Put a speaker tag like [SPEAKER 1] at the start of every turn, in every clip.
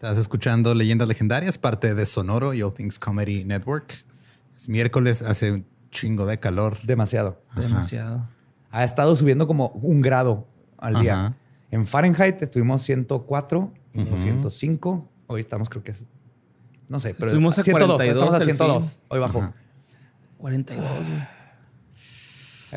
[SPEAKER 1] Estás escuchando Leyendas Legendarias, parte de Sonoro y All Things Comedy Network. Es miércoles, hace un chingo de calor.
[SPEAKER 2] Demasiado.
[SPEAKER 3] Demasiado.
[SPEAKER 2] Ha estado subiendo como un grado al día.
[SPEAKER 1] Ajá.
[SPEAKER 2] En Fahrenheit estuvimos 104 y luego 105. Hoy estamos, creo que es. No sé, pero.
[SPEAKER 3] Estuvimos a
[SPEAKER 2] 102.
[SPEAKER 3] 42
[SPEAKER 2] Estamos a
[SPEAKER 3] el
[SPEAKER 2] 102.
[SPEAKER 3] fin.
[SPEAKER 2] Hoy bajó.
[SPEAKER 1] Ajá.
[SPEAKER 3] 42,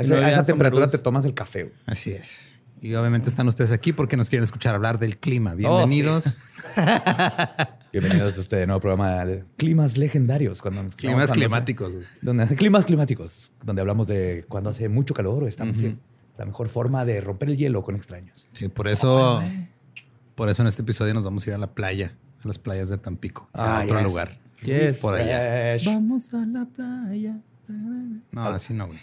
[SPEAKER 3] güey.
[SPEAKER 2] A, esa temperatura te tomas el café. güey.
[SPEAKER 1] Así es. Y obviamente están ustedes aquí porque nos quieren escuchar hablar del
[SPEAKER 2] Oh,
[SPEAKER 1] clima. Bienvenidos.
[SPEAKER 2] Bienvenidos a este nuevo programa de Climas Legendarios. Cuando nos-
[SPEAKER 1] Climas
[SPEAKER 2] hace-
[SPEAKER 1] climáticos.
[SPEAKER 2] Donde, climas climáticos, donde hablamos de cuando hace mucho calor o está muy frío. La mejor forma de romper el hielo con extraños.
[SPEAKER 1] Sí, por eso, por eso en este episodio nos vamos a ir a la playa, a las playas de Tampico, a
[SPEAKER 2] Ah,
[SPEAKER 1] otro
[SPEAKER 2] yes.
[SPEAKER 1] lugar.
[SPEAKER 3] Yes.
[SPEAKER 1] Por allá.
[SPEAKER 2] Fresh.
[SPEAKER 3] Vamos a la playa.
[SPEAKER 1] No, así no, güey.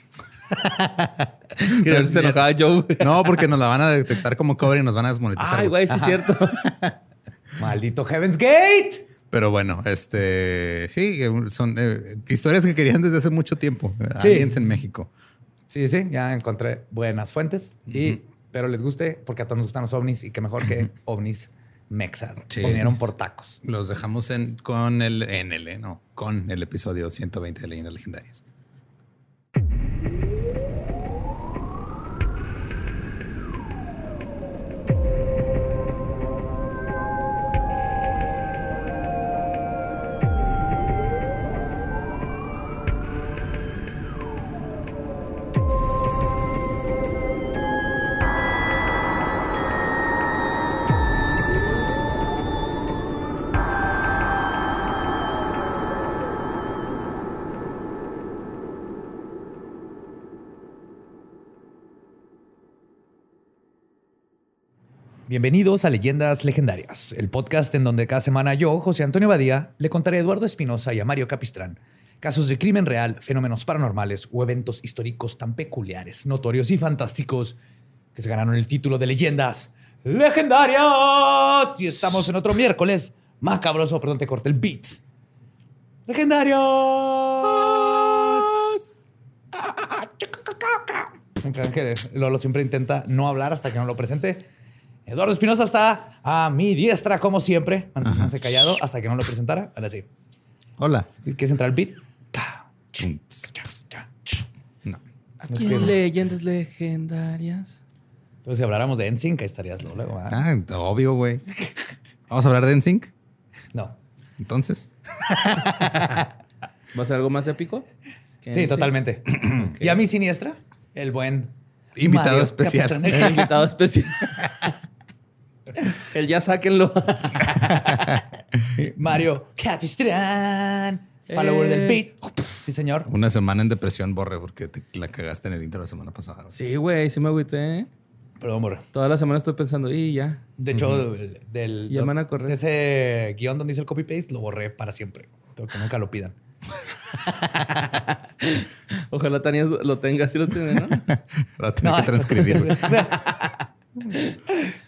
[SPEAKER 3] Que se enojaba Joe. güey.
[SPEAKER 1] No, porque nos la van a detectar como cover y nos van a desmonetizar.
[SPEAKER 3] Ay,
[SPEAKER 1] güey.
[SPEAKER 3] sí es cierto.
[SPEAKER 2] Maldito Heaven's Gate.
[SPEAKER 1] Pero bueno, este sí, eh, son eh, historias que querían desde hace mucho tiempo. eh,
[SPEAKER 2] Sí.
[SPEAKER 1] Aliens en México.
[SPEAKER 2] Sí, sí, ya encontré buenas fuentes. y, pero les guste porque a todos nos gustan los ovnis y que mejor que ovnis mexas.
[SPEAKER 1] Sí.
[SPEAKER 2] Vinieron por tacos.
[SPEAKER 1] Los dejamos en, con el en el, no, con el episodio 120 de Leyendas Legendarias.
[SPEAKER 2] Bienvenidos a Leyendas Legendarias, el podcast en donde cada semana yo, José Antonio Badía, le contaré a Eduardo Espinosa y a Mario Capistrán casos de crimen real, fenómenos paranormales o eventos históricos tan peculiares, notorios y fantásticos que se ganaron el título de Leyendas Legendarias. Y estamos en otro miércoles macabroso, perdón, te corté el beat. Legendarios. Creo que Lolo siempre intenta no hablar hasta que no lo presente. Eduardo Espinosa está a mi diestra, como siempre, manteniéndose callado hasta que no lo presentara. Ahora sí.
[SPEAKER 1] Hola.
[SPEAKER 2] ¿Quieres entrar al beat?
[SPEAKER 1] No.
[SPEAKER 3] Aquí en Leyendas Legendarias.
[SPEAKER 2] Pero si habláramos de NSYNC, ahí estarías luego. ¿verdad?
[SPEAKER 1] Ah, obvio, güey. Vamos a hablar de NSYNC.
[SPEAKER 2] No.
[SPEAKER 1] Entonces,
[SPEAKER 3] ¿Va a ser algo más épico? ¿Que
[SPEAKER 2] Sí,
[SPEAKER 3] en
[SPEAKER 2] totalmente. Y a mi siniestra, el buen
[SPEAKER 1] Invitado
[SPEAKER 2] Mario
[SPEAKER 1] especial.
[SPEAKER 3] El invitado especial. El ya sáquenlo.
[SPEAKER 2] Mario Capistrán, follower
[SPEAKER 3] Eh.
[SPEAKER 2] del beat. Sí, señor.
[SPEAKER 1] una semana en depresión, Borre, porque te la cagaste en el intro la semana pasada. güey.
[SPEAKER 3] Sí, güey, sí me agüité. ¿eh?
[SPEAKER 2] Perdón, borre.
[SPEAKER 3] Toda la semana estoy pensando, y ya.
[SPEAKER 2] De hecho, del, del-
[SPEAKER 3] Ya me van a correr.
[SPEAKER 2] de ese guion donde dice el copy-paste, lo borré para siempre. Pero que nunca lo pidan.
[SPEAKER 3] Ojalá Tania lo tenga, sí lo tiene, ¿no?
[SPEAKER 1] Tener
[SPEAKER 2] No,
[SPEAKER 1] que transcribir.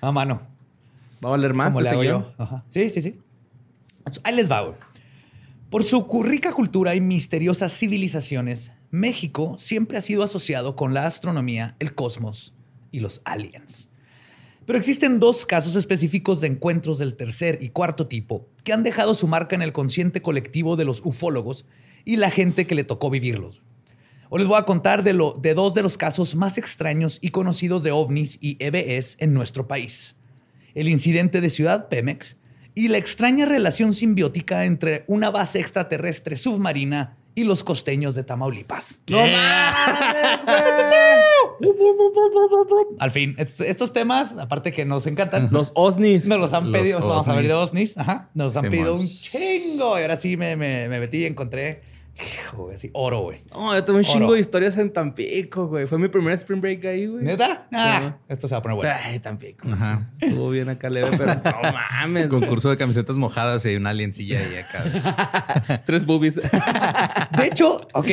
[SPEAKER 2] A mano.
[SPEAKER 3] Va a valer más
[SPEAKER 2] como le hago yo. Ajá. Sí, sí, sí. Ahí les va, güey. Por su rica cultura y misteriosas civilizaciones, México siempre ha sido asociado con la astronomía, el cosmos y los aliens. Pero existen dos casos específicos de encuentros del tercer y cuarto tipo que han dejado su marca en el consciente colectivo de los ufólogos y la gente que le tocó vivirlos. Hoy les voy a contar de, lo, de dos de los casos más extraños y conocidos de ovnis y EBS en nuestro país. El incidente de Ciudad Pemex y la extraña relación simbiótica entre una base extraterrestre submarina y los costeños de Tamaulipas. Al fin, est- estos temas, aparte que nos encantan,
[SPEAKER 3] Los OSNIs.
[SPEAKER 2] nos los han
[SPEAKER 1] Los
[SPEAKER 2] pedido, vamos a ver de. OSNIs, ajá, nos han
[SPEAKER 1] Simón.
[SPEAKER 2] pedido un chingo. Y ahora sí me, me, me metí y encontré, hijo, güey, así, oro, güey.
[SPEAKER 3] No, yo tengo un
[SPEAKER 2] Oro.
[SPEAKER 3] chingo de historias en Tampico, güey. Fue mi primer spring break ahí, güey.
[SPEAKER 2] ¿Neta? Ah,
[SPEAKER 3] Sí.
[SPEAKER 2] esto se va a poner bueno.
[SPEAKER 3] Ay, Tampico.
[SPEAKER 1] Ajá.
[SPEAKER 3] Estuvo bien acá leve, pero no mames. güey.
[SPEAKER 1] Concurso de camisetas mojadas y hay una aliencilla ahí acá.
[SPEAKER 3] Tres boobies.
[SPEAKER 2] De hecho, ok.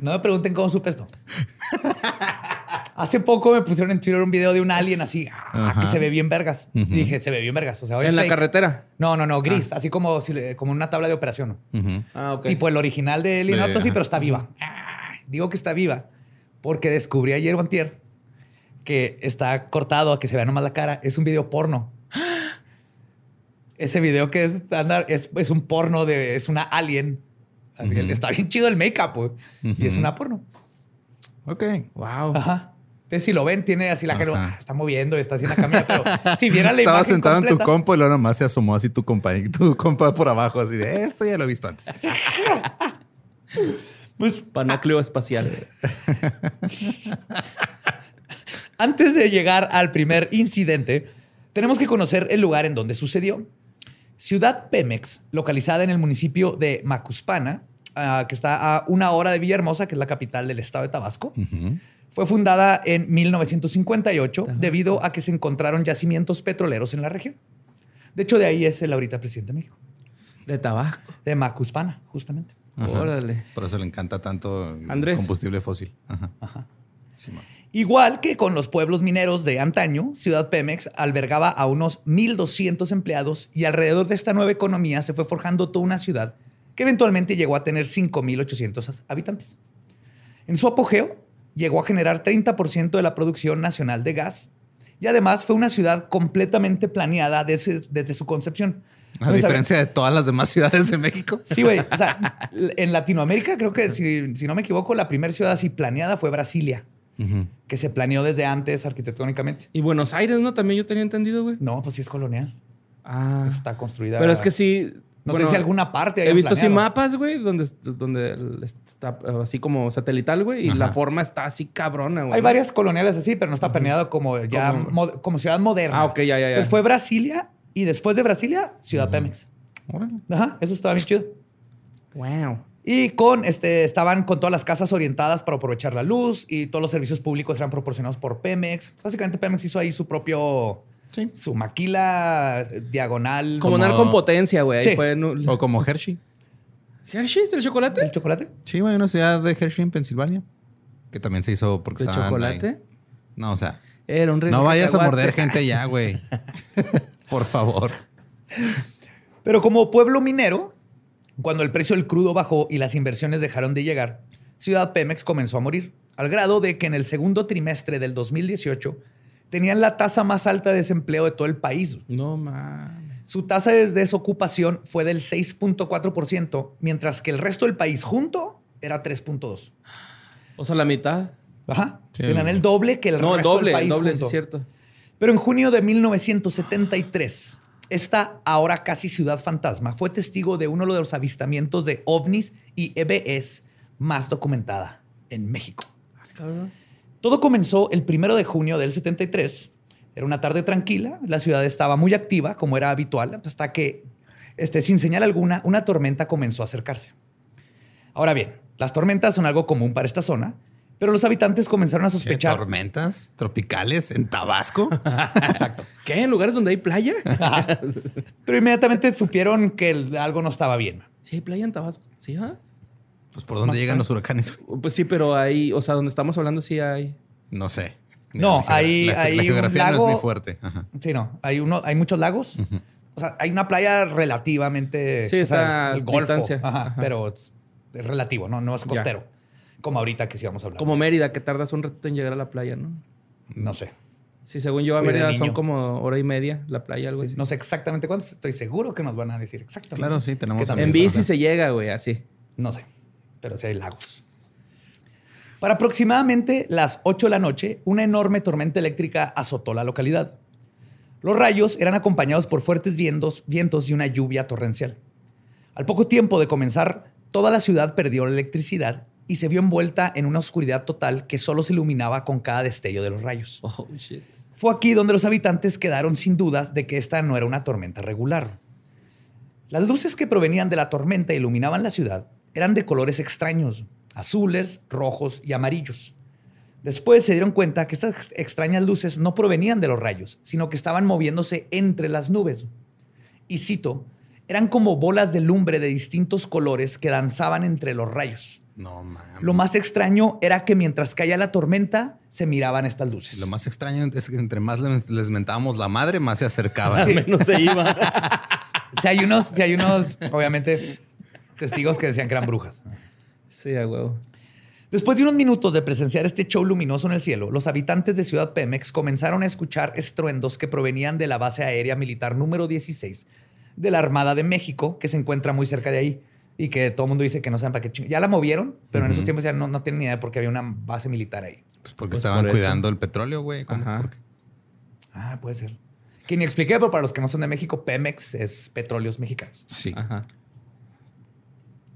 [SPEAKER 2] No me pregunten cómo supe esto. Hace poco me pusieron en Twitter un video de un alien así, ah,
[SPEAKER 1] Ajá.
[SPEAKER 2] que se ve bien vergas.
[SPEAKER 1] Ujú.
[SPEAKER 2] Y dije, se ve bien vergas. O sea, hoy
[SPEAKER 3] en la
[SPEAKER 2] fake.
[SPEAKER 3] carretera.
[SPEAKER 2] No, no, no, gris, así como, como una tabla de operación.
[SPEAKER 1] Ujú.
[SPEAKER 3] Ah, ok.
[SPEAKER 2] Tipo el original de Alien
[SPEAKER 1] De-
[SPEAKER 2] Autopsy, pero está viva. Ah, digo que está viva porque descubrí ayer o antier que está cortado a que se vea nomás la cara. Es un video porno. Ese video que es, anda- es, es un porno de. Es una alien. Así que
[SPEAKER 1] Ujú.
[SPEAKER 2] Está bien chido el make-up, güey. Y es una porno.
[SPEAKER 1] Ok.
[SPEAKER 3] Wow.
[SPEAKER 2] Ajá. Entonces, si lo ven, tiene así la cara, ah, está moviendo, está haciendo la camina, pero si viera la
[SPEAKER 1] Estaba
[SPEAKER 2] imagen
[SPEAKER 1] sentado en tu compa y luego nomás se asomó así tu compa, tu compa por abajo, así de esto ya lo he visto antes.
[SPEAKER 2] pues,
[SPEAKER 3] Panacleo espacial.
[SPEAKER 2] Antes de llegar al primer incidente, tenemos que conocer el lugar en donde sucedió. Ciudad Pemex, localizada en el municipio de Macuspana, ah, que está a una hora de Villahermosa, que es la capital del estado de Tabasco,
[SPEAKER 1] Ujú.
[SPEAKER 2] Fue fundada en 1958 debido a que se encontraron yacimientos petroleros en la región. De hecho, de ahí es el ahorita presidente de México,
[SPEAKER 3] De Tabasco.
[SPEAKER 2] de Macuspana, justamente.
[SPEAKER 1] Ajá.
[SPEAKER 3] Órale.
[SPEAKER 1] Por eso le encanta tanto el
[SPEAKER 3] Andrés.
[SPEAKER 1] combustible fósil. Ajá.
[SPEAKER 2] Igual que con los pueblos mineros de antaño, Ciudad Pemex albergaba a unos 1.200 empleados y alrededor de esta nueva economía se fue forjando toda una ciudad que eventualmente llegó a tener 5.800 habitantes. En su apogeo, llegó a generar 30% de la producción nacional de gas y además fue una ciudad completamente planeada desde, desde su concepción.
[SPEAKER 1] A diferencia de todas las demás ciudades de México.
[SPEAKER 2] Sí, güey. O sea, en Latinoamérica creo que, si, si no me equivoco, la primera ciudad así planeada fue Brasilia, que se planeó desde antes arquitectónicamente.
[SPEAKER 3] Y Buenos Aires, ¿no? También yo tenía entendido, güey.
[SPEAKER 2] No, pues sí es colonial.
[SPEAKER 3] Ah.
[SPEAKER 2] Está construida.
[SPEAKER 3] Pero es que sí.
[SPEAKER 2] No
[SPEAKER 3] bueno,
[SPEAKER 2] sé si alguna parte.
[SPEAKER 3] He visto así
[SPEAKER 2] planeado.
[SPEAKER 3] mapas, güey, donde, donde está así como satelital, güey, y
[SPEAKER 1] Ajá.
[SPEAKER 3] la forma está así cabrona, güey.
[SPEAKER 2] Hay varias coloniales así, pero no está planeado como ya
[SPEAKER 3] Como-
[SPEAKER 2] mo- como ciudad moderna.
[SPEAKER 3] Ah, ok, ya, ya, ya.
[SPEAKER 2] Entonces fue Brasilia y después de Brasilia, Ciudad Pemex.
[SPEAKER 1] Órale.
[SPEAKER 2] Ajá, eso estaba bien chido.
[SPEAKER 3] Wow.
[SPEAKER 2] Y con este, estaban con todas las casas orientadas para aprovechar la luz y todos los servicios públicos eran proporcionados por Pemex. Básicamente Pemex hizo ahí su propio,
[SPEAKER 1] Sí.
[SPEAKER 2] su maquila diagonal.
[SPEAKER 3] Como,
[SPEAKER 1] Como-
[SPEAKER 3] con potencia, güey.
[SPEAKER 2] Sí.
[SPEAKER 3] fue.
[SPEAKER 1] O como Hershey.
[SPEAKER 3] ¿Hershey's, el chocolate?
[SPEAKER 2] ¿El chocolate?
[SPEAKER 1] Sí, güey, una ciudad de Hershey en Pensilvania. Que también se hizo porque
[SPEAKER 3] ¿De
[SPEAKER 1] estaban
[SPEAKER 3] chocolate?
[SPEAKER 1] ahí. No, o sea,
[SPEAKER 3] Era un
[SPEAKER 1] no vayas a morder gente ya, güey. Por favor.
[SPEAKER 2] Pero como pueblo minero, cuando el precio del crudo bajó y las inversiones dejaron de llegar, Ciudad Pemex comenzó a morir, al grado de que en el segundo trimestre del 2018 tenían la tasa más alta de desempleo de todo el país.
[SPEAKER 3] No mames.
[SPEAKER 2] Su tasa de desocupación fue del 6.4%, mientras que el resto del país junto era 3.2%.
[SPEAKER 3] O sea, la mitad.
[SPEAKER 2] Ajá.
[SPEAKER 1] Sí.
[SPEAKER 2] Tenían el doble que el
[SPEAKER 3] no, el
[SPEAKER 2] resto
[SPEAKER 3] doble,
[SPEAKER 2] del
[SPEAKER 3] el
[SPEAKER 2] país
[SPEAKER 3] doble, sí
[SPEAKER 2] junto.
[SPEAKER 3] es cierto.
[SPEAKER 2] Pero en junio de 1973, esta ahora casi ciudad fantasma fue testigo de uno de los avistamientos de ovnis y EBS más documentada en México.
[SPEAKER 3] Cabrón.
[SPEAKER 2] Todo comenzó el primero de junio del 73. Era una tarde tranquila, la ciudad estaba muy activa, como era habitual, hasta que, este, sin señal alguna, una tormenta comenzó a acercarse. Ahora bien, las tormentas son algo común para esta zona, pero los habitantes comenzaron a
[SPEAKER 1] ¿Qué,
[SPEAKER 2] sospechar.
[SPEAKER 1] tormentas tropicales en Tabasco.
[SPEAKER 3] ¿Qué? ¿En lugares donde hay playa?
[SPEAKER 2] Pero inmediatamente supieron que el- algo no estaba bien.
[SPEAKER 3] sí, hay playa en Tabasco. Sí, ¿ah?
[SPEAKER 1] Pues por dónde llegan los huracanes, güey?
[SPEAKER 3] Pues sí, pero ahí, o sea, donde estamos hablando sí hay.
[SPEAKER 1] No sé.
[SPEAKER 2] No,
[SPEAKER 1] La
[SPEAKER 2] hay-
[SPEAKER 1] la,
[SPEAKER 2] hay
[SPEAKER 1] la
[SPEAKER 2] un
[SPEAKER 1] geografía no es
[SPEAKER 2] lago-
[SPEAKER 1] muy fuerte. Ajá.
[SPEAKER 2] Sí, no. Hay, uno, hay muchos lagos. O sea, hay una playa relativamente.
[SPEAKER 3] Sí,
[SPEAKER 2] o sea,
[SPEAKER 3] está a
[SPEAKER 2] el Golfo.
[SPEAKER 3] distancia.
[SPEAKER 2] Ajá,
[SPEAKER 3] Ajá.
[SPEAKER 2] Pero es relativo, ¿no? No es
[SPEAKER 3] Ya.
[SPEAKER 2] costero. Como ahorita que sí vamos a hablar.
[SPEAKER 3] Como Mérida, que tardas un rato en llegar a la playa, ¿no?
[SPEAKER 2] No sé.
[SPEAKER 3] Sí, según yo, a Mérida son como hora y media la playa, algo así.
[SPEAKER 2] No sé exactamente cuántos. Estoy seguro que nos van a decir exactamente.
[SPEAKER 1] Claro, sí, tenemos
[SPEAKER 2] ¿Qué tan-
[SPEAKER 3] En bici se llega, güey, así.
[SPEAKER 2] No sé. Pero sí hay lagos. Para aproximadamente las 8 de la noche, una enorme tormenta eléctrica azotó la localidad. Los rayos eran acompañados por fuertes vientos, vientos y una lluvia torrencial. Al poco tiempo de comenzar, toda la ciudad perdió la electricidad y se vio envuelta en una oscuridad total que solo se iluminaba con cada destello de los rayos.
[SPEAKER 3] Oh, shit.
[SPEAKER 2] Fue aquí donde los habitantes quedaron sin dudas de que esta no era una tormenta regular. Las luces que provenían de la tormenta iluminaban la ciudad eran de colores extraños, azules, rojos y amarillos. Después se dieron cuenta que estas ex- extrañas luces no provenían de los rayos, sino que estaban moviéndose entre las nubes. Y cito, eran como bolas de lumbre de distintos colores que danzaban entre los rayos.
[SPEAKER 1] No mames.
[SPEAKER 2] Lo más extraño era que mientras caía la tormenta, se miraban estas luces.
[SPEAKER 1] Lo más extraño es que entre más les, les mentábamos la madre, más se acercaban.
[SPEAKER 3] Menos se iba.
[SPEAKER 2] Si hay unos, si hay unos, obviamente, testigos que decían que eran brujas.
[SPEAKER 3] sí, a huevo.
[SPEAKER 2] Después de unos minutos de presenciar este show luminoso en el cielo, los habitantes de Ciudad Pemex comenzaron a escuchar estruendos que provenían de la base aérea militar número 16 de la Armada de México, que se encuentra muy cerca de ahí. Y que todo el mundo dice que no saben para qué ching- Ya la movieron, pero en esos tiempos ya no, no tienen ni idea porque había una base militar ahí.
[SPEAKER 1] Pues porque
[SPEAKER 3] Pues
[SPEAKER 1] estaban
[SPEAKER 3] por
[SPEAKER 1] cuidando el petróleo, güey.
[SPEAKER 2] Ah, puede ser. Que ni expliqué, pero para los que no son de México, Pemex es petróleos mexicanos.
[SPEAKER 1] Sí.
[SPEAKER 3] Ajá.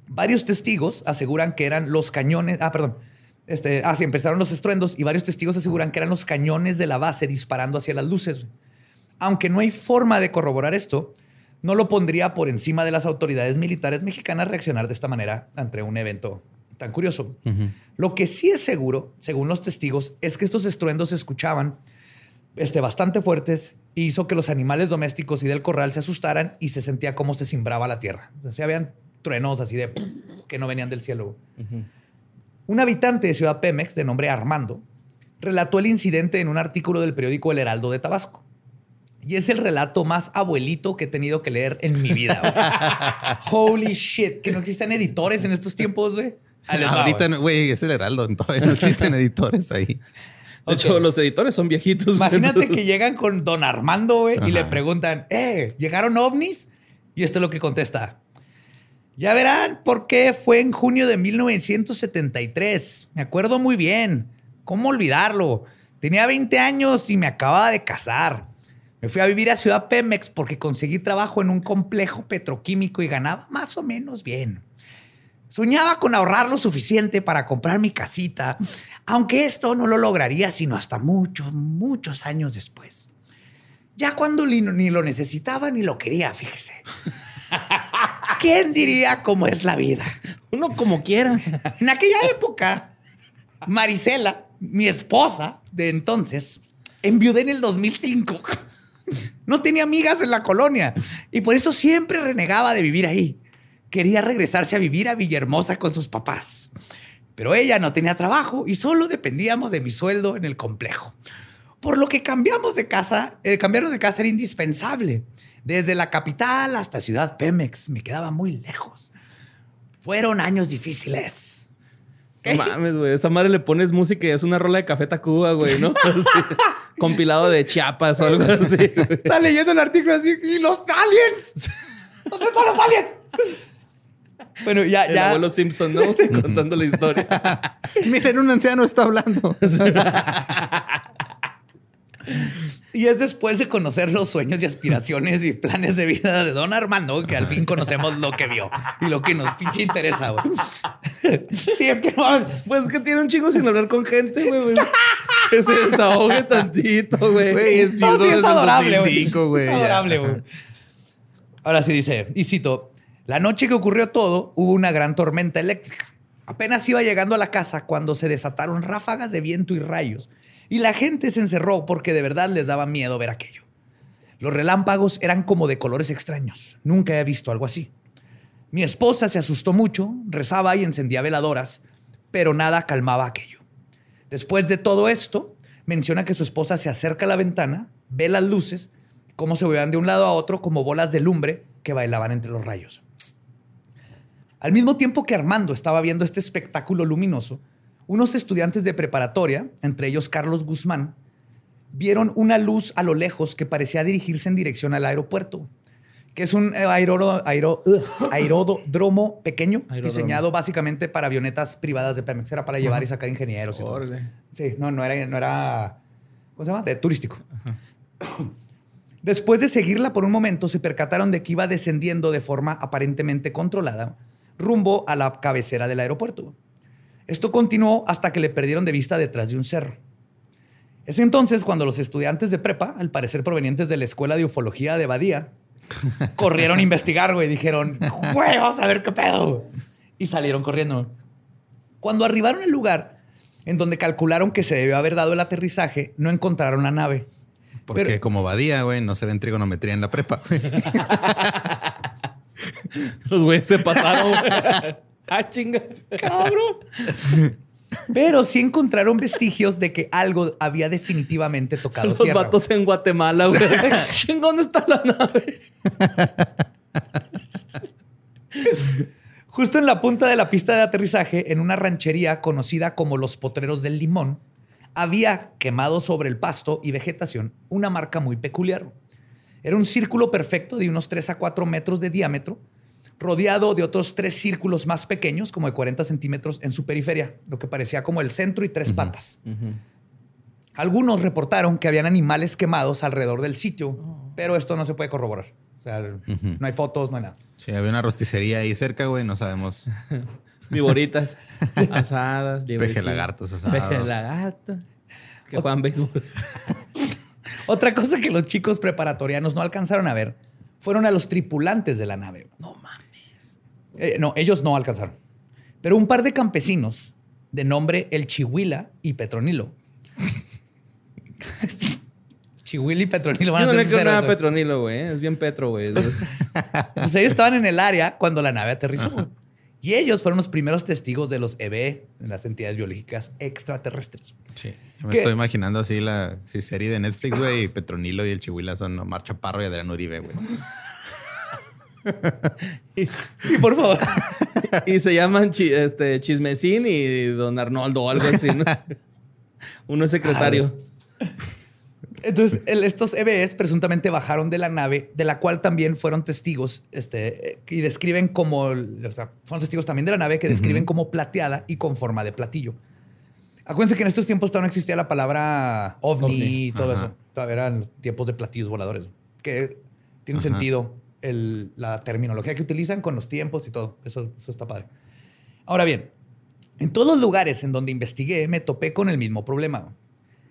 [SPEAKER 2] Varios testigos aseguran que eran los cañones. Ah, perdón. Este, ah, sí, empezaron los estruendos y varios testigos aseguran que eran los cañones de la base disparando hacia las luces. Aunque no hay forma de corroborar esto, no lo pondría por encima de las autoridades militares mexicanas reaccionar de esta manera ante un evento tan curioso. Lo que sí es seguro, según los testigos, es que estos estruendos se escuchaban este, bastante fuertes y hizo que los animales domésticos y del corral se asustaran y se sentía como se cimbraba la tierra. O sea, habían truenos así de que no venían del cielo. Un habitante de Ciudad Pemex, de nombre Armando, relató el incidente en un artículo del periódico El Heraldo de Tabasco. Y es el relato más abuelito que he tenido que leer en mi vida. Holy shit, que no existen editores en estos tiempos, güey. Ahí les va,
[SPEAKER 1] Ahorita,
[SPEAKER 2] güey.
[SPEAKER 1] no- güey, es el Heraldo. Todavía no existen editores ahí.
[SPEAKER 3] De hecho, los editores son viejitos.
[SPEAKER 2] Imagínate que llegan con don Armando, güey, y le preguntan, eh, ¿llegaron ovnis? Y esto es lo que contesta. Ya verán por qué fue en junio de 1973. Me acuerdo muy bien. ¿Cómo olvidarlo? Tenía 20 años y me acababa de casar. Me fui a vivir a Ciudad Pemex porque conseguí trabajo en un complejo petroquímico y ganaba más o menos bien. Soñaba con ahorrar lo suficiente para comprar mi casita, aunque esto no lo lograría sino hasta muchos, muchos años después. Ya cuando ni lo necesitaba ni lo quería, fíjese. ¿Quién diría cómo es la vida?
[SPEAKER 3] Uno como quiera.
[SPEAKER 2] En aquella época, Marisela, mi esposa de entonces, enviudé en el 2005. No tenía amigas en la colonia y por eso siempre renegaba de vivir ahí. Quería regresarse a vivir a Villahermosa con sus papás. Pero ella no tenía trabajo y solo dependíamos de mi sueldo en el complejo. Por lo que cambiamos de casa, eh, cambiarnos de casa era indispensable. Desde la capital hasta Ciudad Pemex me quedaba muy lejos. Fueron años difíciles.
[SPEAKER 3] No mames, güey. Esa madre le pones música y es una rola de Café Tacuba, güey, ¿no? Así, compilado de Chiapas o algo así. güey.
[SPEAKER 2] Está leyendo el artículo así y los aliens. ¿Dónde están los aliens? Bueno, ya,
[SPEAKER 3] El
[SPEAKER 2] ya.
[SPEAKER 3] abuelo Simpson, ¿no? Contando la historia.
[SPEAKER 1] Miren, un anciano está hablando.
[SPEAKER 2] Y es después de conocer los sueños y aspiraciones y planes de vida de Don Armando que al fin conocemos lo que vio y lo que nos pinche interesa, güey. Sí, es que no.
[SPEAKER 3] Pues es que tiene un chingo sin hablar con gente, güey. güey. Que se desahogue tantito, güey.
[SPEAKER 1] Güey, es
[SPEAKER 2] No, sí, es adorable, güey.
[SPEAKER 1] 2005, güey.
[SPEAKER 2] Es adorable, güey. Ahora sí dice, y cito, la noche que ocurrió todo, hubo una gran tormenta eléctrica. Apenas iba llegando a la casa cuando se desataron ráfagas de viento y rayos, y la gente se encerró porque de verdad les daba miedo ver aquello. Los relámpagos eran como de colores extraños. Nunca he visto algo así. Mi esposa se asustó mucho, rezaba y encendía veladoras, pero nada calmaba aquello. Después de todo esto, menciona que su esposa se acerca a la ventana, ve las luces, cómo se movían de un lado a otro como bolas de lumbre que bailaban entre los rayos. Al mismo tiempo que Armando estaba viendo este espectáculo luminoso, unos estudiantes de preparatoria, entre ellos Carlos Guzmán, vieron una luz a lo lejos que parecía dirigirse en dirección al aeropuerto, que es un aeroro- aero- aeródromo pequeño, diseñado básicamente para avionetas privadas de Pemex. Era para llevar y sacar ingenieros y todo. Sí, no, no era, no era, ¿cómo se llama? De turístico. Después de seguirla por un momento, se percataron de que iba descendiendo de forma aparentemente controlada rumbo a la cabecera del aeropuerto. Esto continuó hasta que le perdieron de vista detrás de un cerro. Es entonces cuando los estudiantes de prepa, al parecer provenientes de la Escuela de Ufología de Badía, corrieron a investigar, güey. Dijeron, güey, vamos a ver qué pedo. Y salieron corriendo. Cuando arribaron al lugar en donde calcularon que se debió haber dado el aterrizaje, no encontraron la nave.
[SPEAKER 1] Porque
[SPEAKER 2] Pero-
[SPEAKER 1] como Badía, güey, no se ve en trigonometría en la prepa.
[SPEAKER 3] Los güeyes se pasaron. Ah, chinga.
[SPEAKER 2] cabrón. Pero sí encontraron vestigios de que algo había definitivamente tocado
[SPEAKER 3] Los
[SPEAKER 2] tierra.
[SPEAKER 3] vatos en Guatemala, güey. ¿Dónde está la nave?
[SPEAKER 2] Justo en la punta de la pista de aterrizaje, en una ranchería conocida como Los Potreros del Limón, había quemado sobre el pasto y vegetación una marca muy peculiar. Era un círculo perfecto de unos 3 a 4 metros de diámetro, rodeado de otros tres círculos más pequeños, como de 40 centímetros, en su periferia, lo que parecía como el centro y tres patas. Algunos reportaron que habían animales quemados alrededor del sitio, pero esto no se puede corroborar. O sea, no hay fotos, no hay nada.
[SPEAKER 1] Sí, había una rosticería ahí cerca, güey, no sabemos.
[SPEAKER 3] Viboritas asadas,
[SPEAKER 1] Peje lagartos asados.
[SPEAKER 3] Peje lagartos. Que juegan béisbol.
[SPEAKER 2] Otra cosa que los chicos preparatorianos no alcanzaron a ver fueron a los tripulantes de la nave.
[SPEAKER 3] No mames.
[SPEAKER 2] Eh, no, ellos no alcanzaron. Pero un par de campesinos de nombre El Chihuila y Petronilo. Chihuila y Petronilo van
[SPEAKER 3] Yo
[SPEAKER 2] a
[SPEAKER 3] no
[SPEAKER 2] ser
[SPEAKER 3] le creo nada a Petronilo, güey. Es bien Petro, güey.
[SPEAKER 2] Pues ellos estaban en el área cuando la nave aterrizó. Y ellos fueron los primeros testigos de los EBE, las entidades biológicas extraterrestres.
[SPEAKER 1] Sí. Yo me
[SPEAKER 2] ¿Qué?
[SPEAKER 1] estoy imaginando así la serie de Netflix, güey, y Petronilo y el Chihuila son Omar Chaparro y Adrián Uribe, güey.
[SPEAKER 2] Sí, por favor.
[SPEAKER 3] y se llaman chi- este, Chismecín y Don Arnoldo o algo así, ¿no? Uno es secretario.
[SPEAKER 2] Entonces, el- estos EBEs presuntamente bajaron de la nave, de la cual también fueron testigos, este, y describen como, o sea, fueron testigos también de la nave que describen como plateada y con forma de platillo. Acuérdense que en estos tiempos todavía no existía la palabra ovni,
[SPEAKER 3] Ovni,
[SPEAKER 2] y todo
[SPEAKER 1] ajá.
[SPEAKER 2] eso. Todavía eran tiempos de platillos voladores. Que tiene
[SPEAKER 1] Ajá.
[SPEAKER 2] sentido el- la terminología que utilizan con los tiempos y todo. Eso, eso está padre. Ahora bien, en todos los lugares en donde investigué me topé con el mismo problema.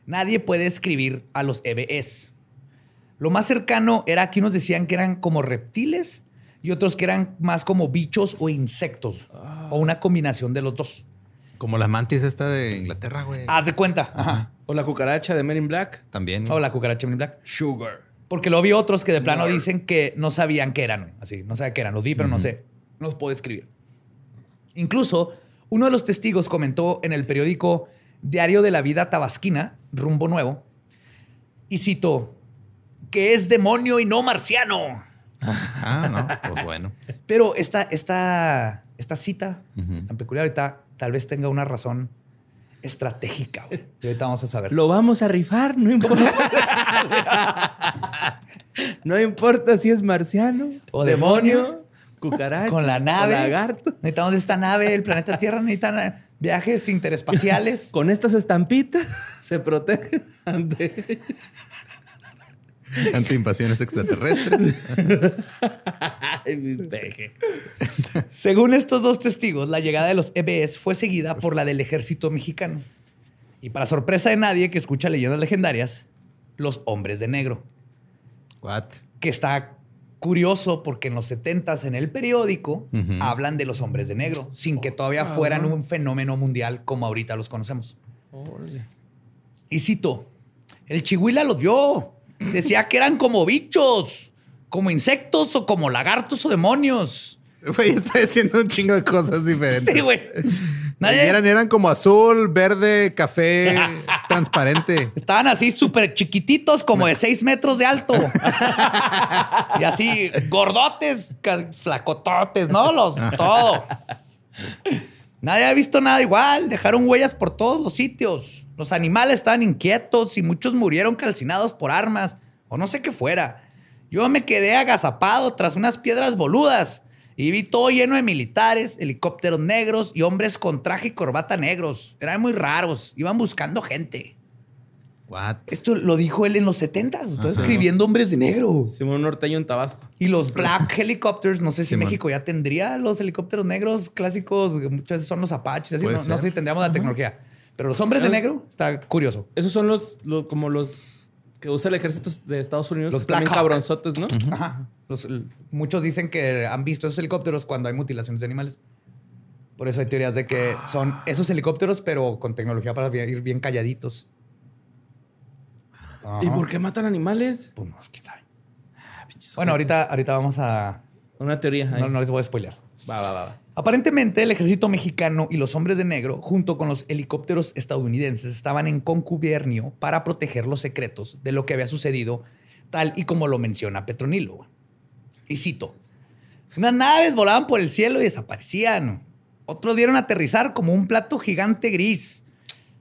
[SPEAKER 2] Nadie puede escribir a los EBS. Lo más cercano era que unos decían que eran como reptiles y otros que eran más como bichos o insectos o una combinación de los dos.
[SPEAKER 1] Como la mantis esta de Inglaterra, güey.
[SPEAKER 2] Haz de cuenta. Ajá.
[SPEAKER 3] O la cucaracha de Men in Black.
[SPEAKER 1] También.
[SPEAKER 2] O la cucaracha Men in Black.
[SPEAKER 3] Sugar.
[SPEAKER 2] Porque lo vi otros que de plano dicen que no sabían qué eran. Así, no sabía qué eran. Los vi, pero no sé. No los puedo escribir. Incluso, uno de los testigos comentó en el periódico Diario de la Vida Tabasquina, Rumbo Nuevo, y citó que es demonio y no marciano.
[SPEAKER 1] Ah, no, pues bueno.
[SPEAKER 2] Pero esta, esta, esta cita tan peculiar ahorita tal vez tenga una razón estratégica. güey. Y ahorita vamos a saber.
[SPEAKER 3] Lo vamos a rifar, no importa. no importa si es marciano
[SPEAKER 2] O demonio.
[SPEAKER 3] cucaracha
[SPEAKER 2] con la nave.
[SPEAKER 3] lagarto.
[SPEAKER 2] Necesitamos esta nave, el planeta Tierra necesitan viajes interespaciales.
[SPEAKER 3] Con estas estampitas se protege ante...
[SPEAKER 1] Ante invasiones extraterrestres.
[SPEAKER 3] Ay, mi peje.
[SPEAKER 2] Según estos dos testigos, la llegada de los EBS fue seguida por la del ejército mexicano. Y para sorpresa de nadie que escucha leyendas legendarias, los hombres de negro.
[SPEAKER 1] What?
[SPEAKER 2] Que está curioso porque en los 70s en el periódico
[SPEAKER 1] Ujú.
[SPEAKER 2] hablan de los hombres de negro, sin que todavía fueran un fenómeno mundial como ahorita los conocemos.
[SPEAKER 3] Órale.
[SPEAKER 2] Y cito, el chihuila los vio. Decía que eran como bichos, como insectos o como lagartos o demonios.
[SPEAKER 1] Güey, está diciendo un chingo de cosas diferentes.
[SPEAKER 2] Sí, güey. Nadie-
[SPEAKER 1] Eran, eran como azul, verde, café, transparente.
[SPEAKER 2] Estaban así súper chiquititos, como de seis metros de alto. y así, gordotes, flacototes, ¿no? Los, todo. Nadie ha visto nada igual. Dejaron huellas por todos los sitios. Los animales estaban inquietos y muchos murieron calcinados por armas o no sé qué fuera. Yo me quedé agazapado tras unas piedras boludas y vi todo lleno de militares, helicópteros negros y hombres con traje y corbata negros. Eran muy raros. Iban buscando gente.
[SPEAKER 1] What?
[SPEAKER 2] Esto lo dijo él en los 70 Está
[SPEAKER 1] Ajá.
[SPEAKER 2] escribiendo hombres de negro.
[SPEAKER 3] Simón Norteño en Tabasco.
[SPEAKER 2] Y los Black Helicopters, no sé si
[SPEAKER 1] Simón.
[SPEAKER 2] México ya tendría los helicópteros negros clásicos, que muchas veces son los Apaches, así, no, no sé si tendríamos la tecnología. Pero los hombres de negro, está curioso.
[SPEAKER 3] Esos son los, los- como los que usa el ejército de Estados Unidos.
[SPEAKER 2] Los Black Hawk.
[SPEAKER 3] cabronzotes, ¿no?
[SPEAKER 2] Ajá. Los- muchos dicen que han visto esos helicópteros cuando hay mutilaciones de animales. Por eso hay teorías de que son esos helicópteros, pero con tecnología para ir bien calladitos.
[SPEAKER 3] ¿Y por qué matan animales?
[SPEAKER 2] Pues no, quién sabe. Bueno, ahorita, ahorita vamos a...
[SPEAKER 3] Una teoría. ahí.
[SPEAKER 2] No, no les voy a spoiler.
[SPEAKER 3] Va, va, va. va.
[SPEAKER 2] Aparentemente, el ejército mexicano y los hombres de negro, junto con los helicópteros estadounidenses, estaban en concubernio para proteger los secretos de lo que había sucedido, tal y como lo menciona Petronilo. Y cito: Unas naves volaban por el cielo y desaparecían. Otros dieron a aterrizar como un plato gigante gris.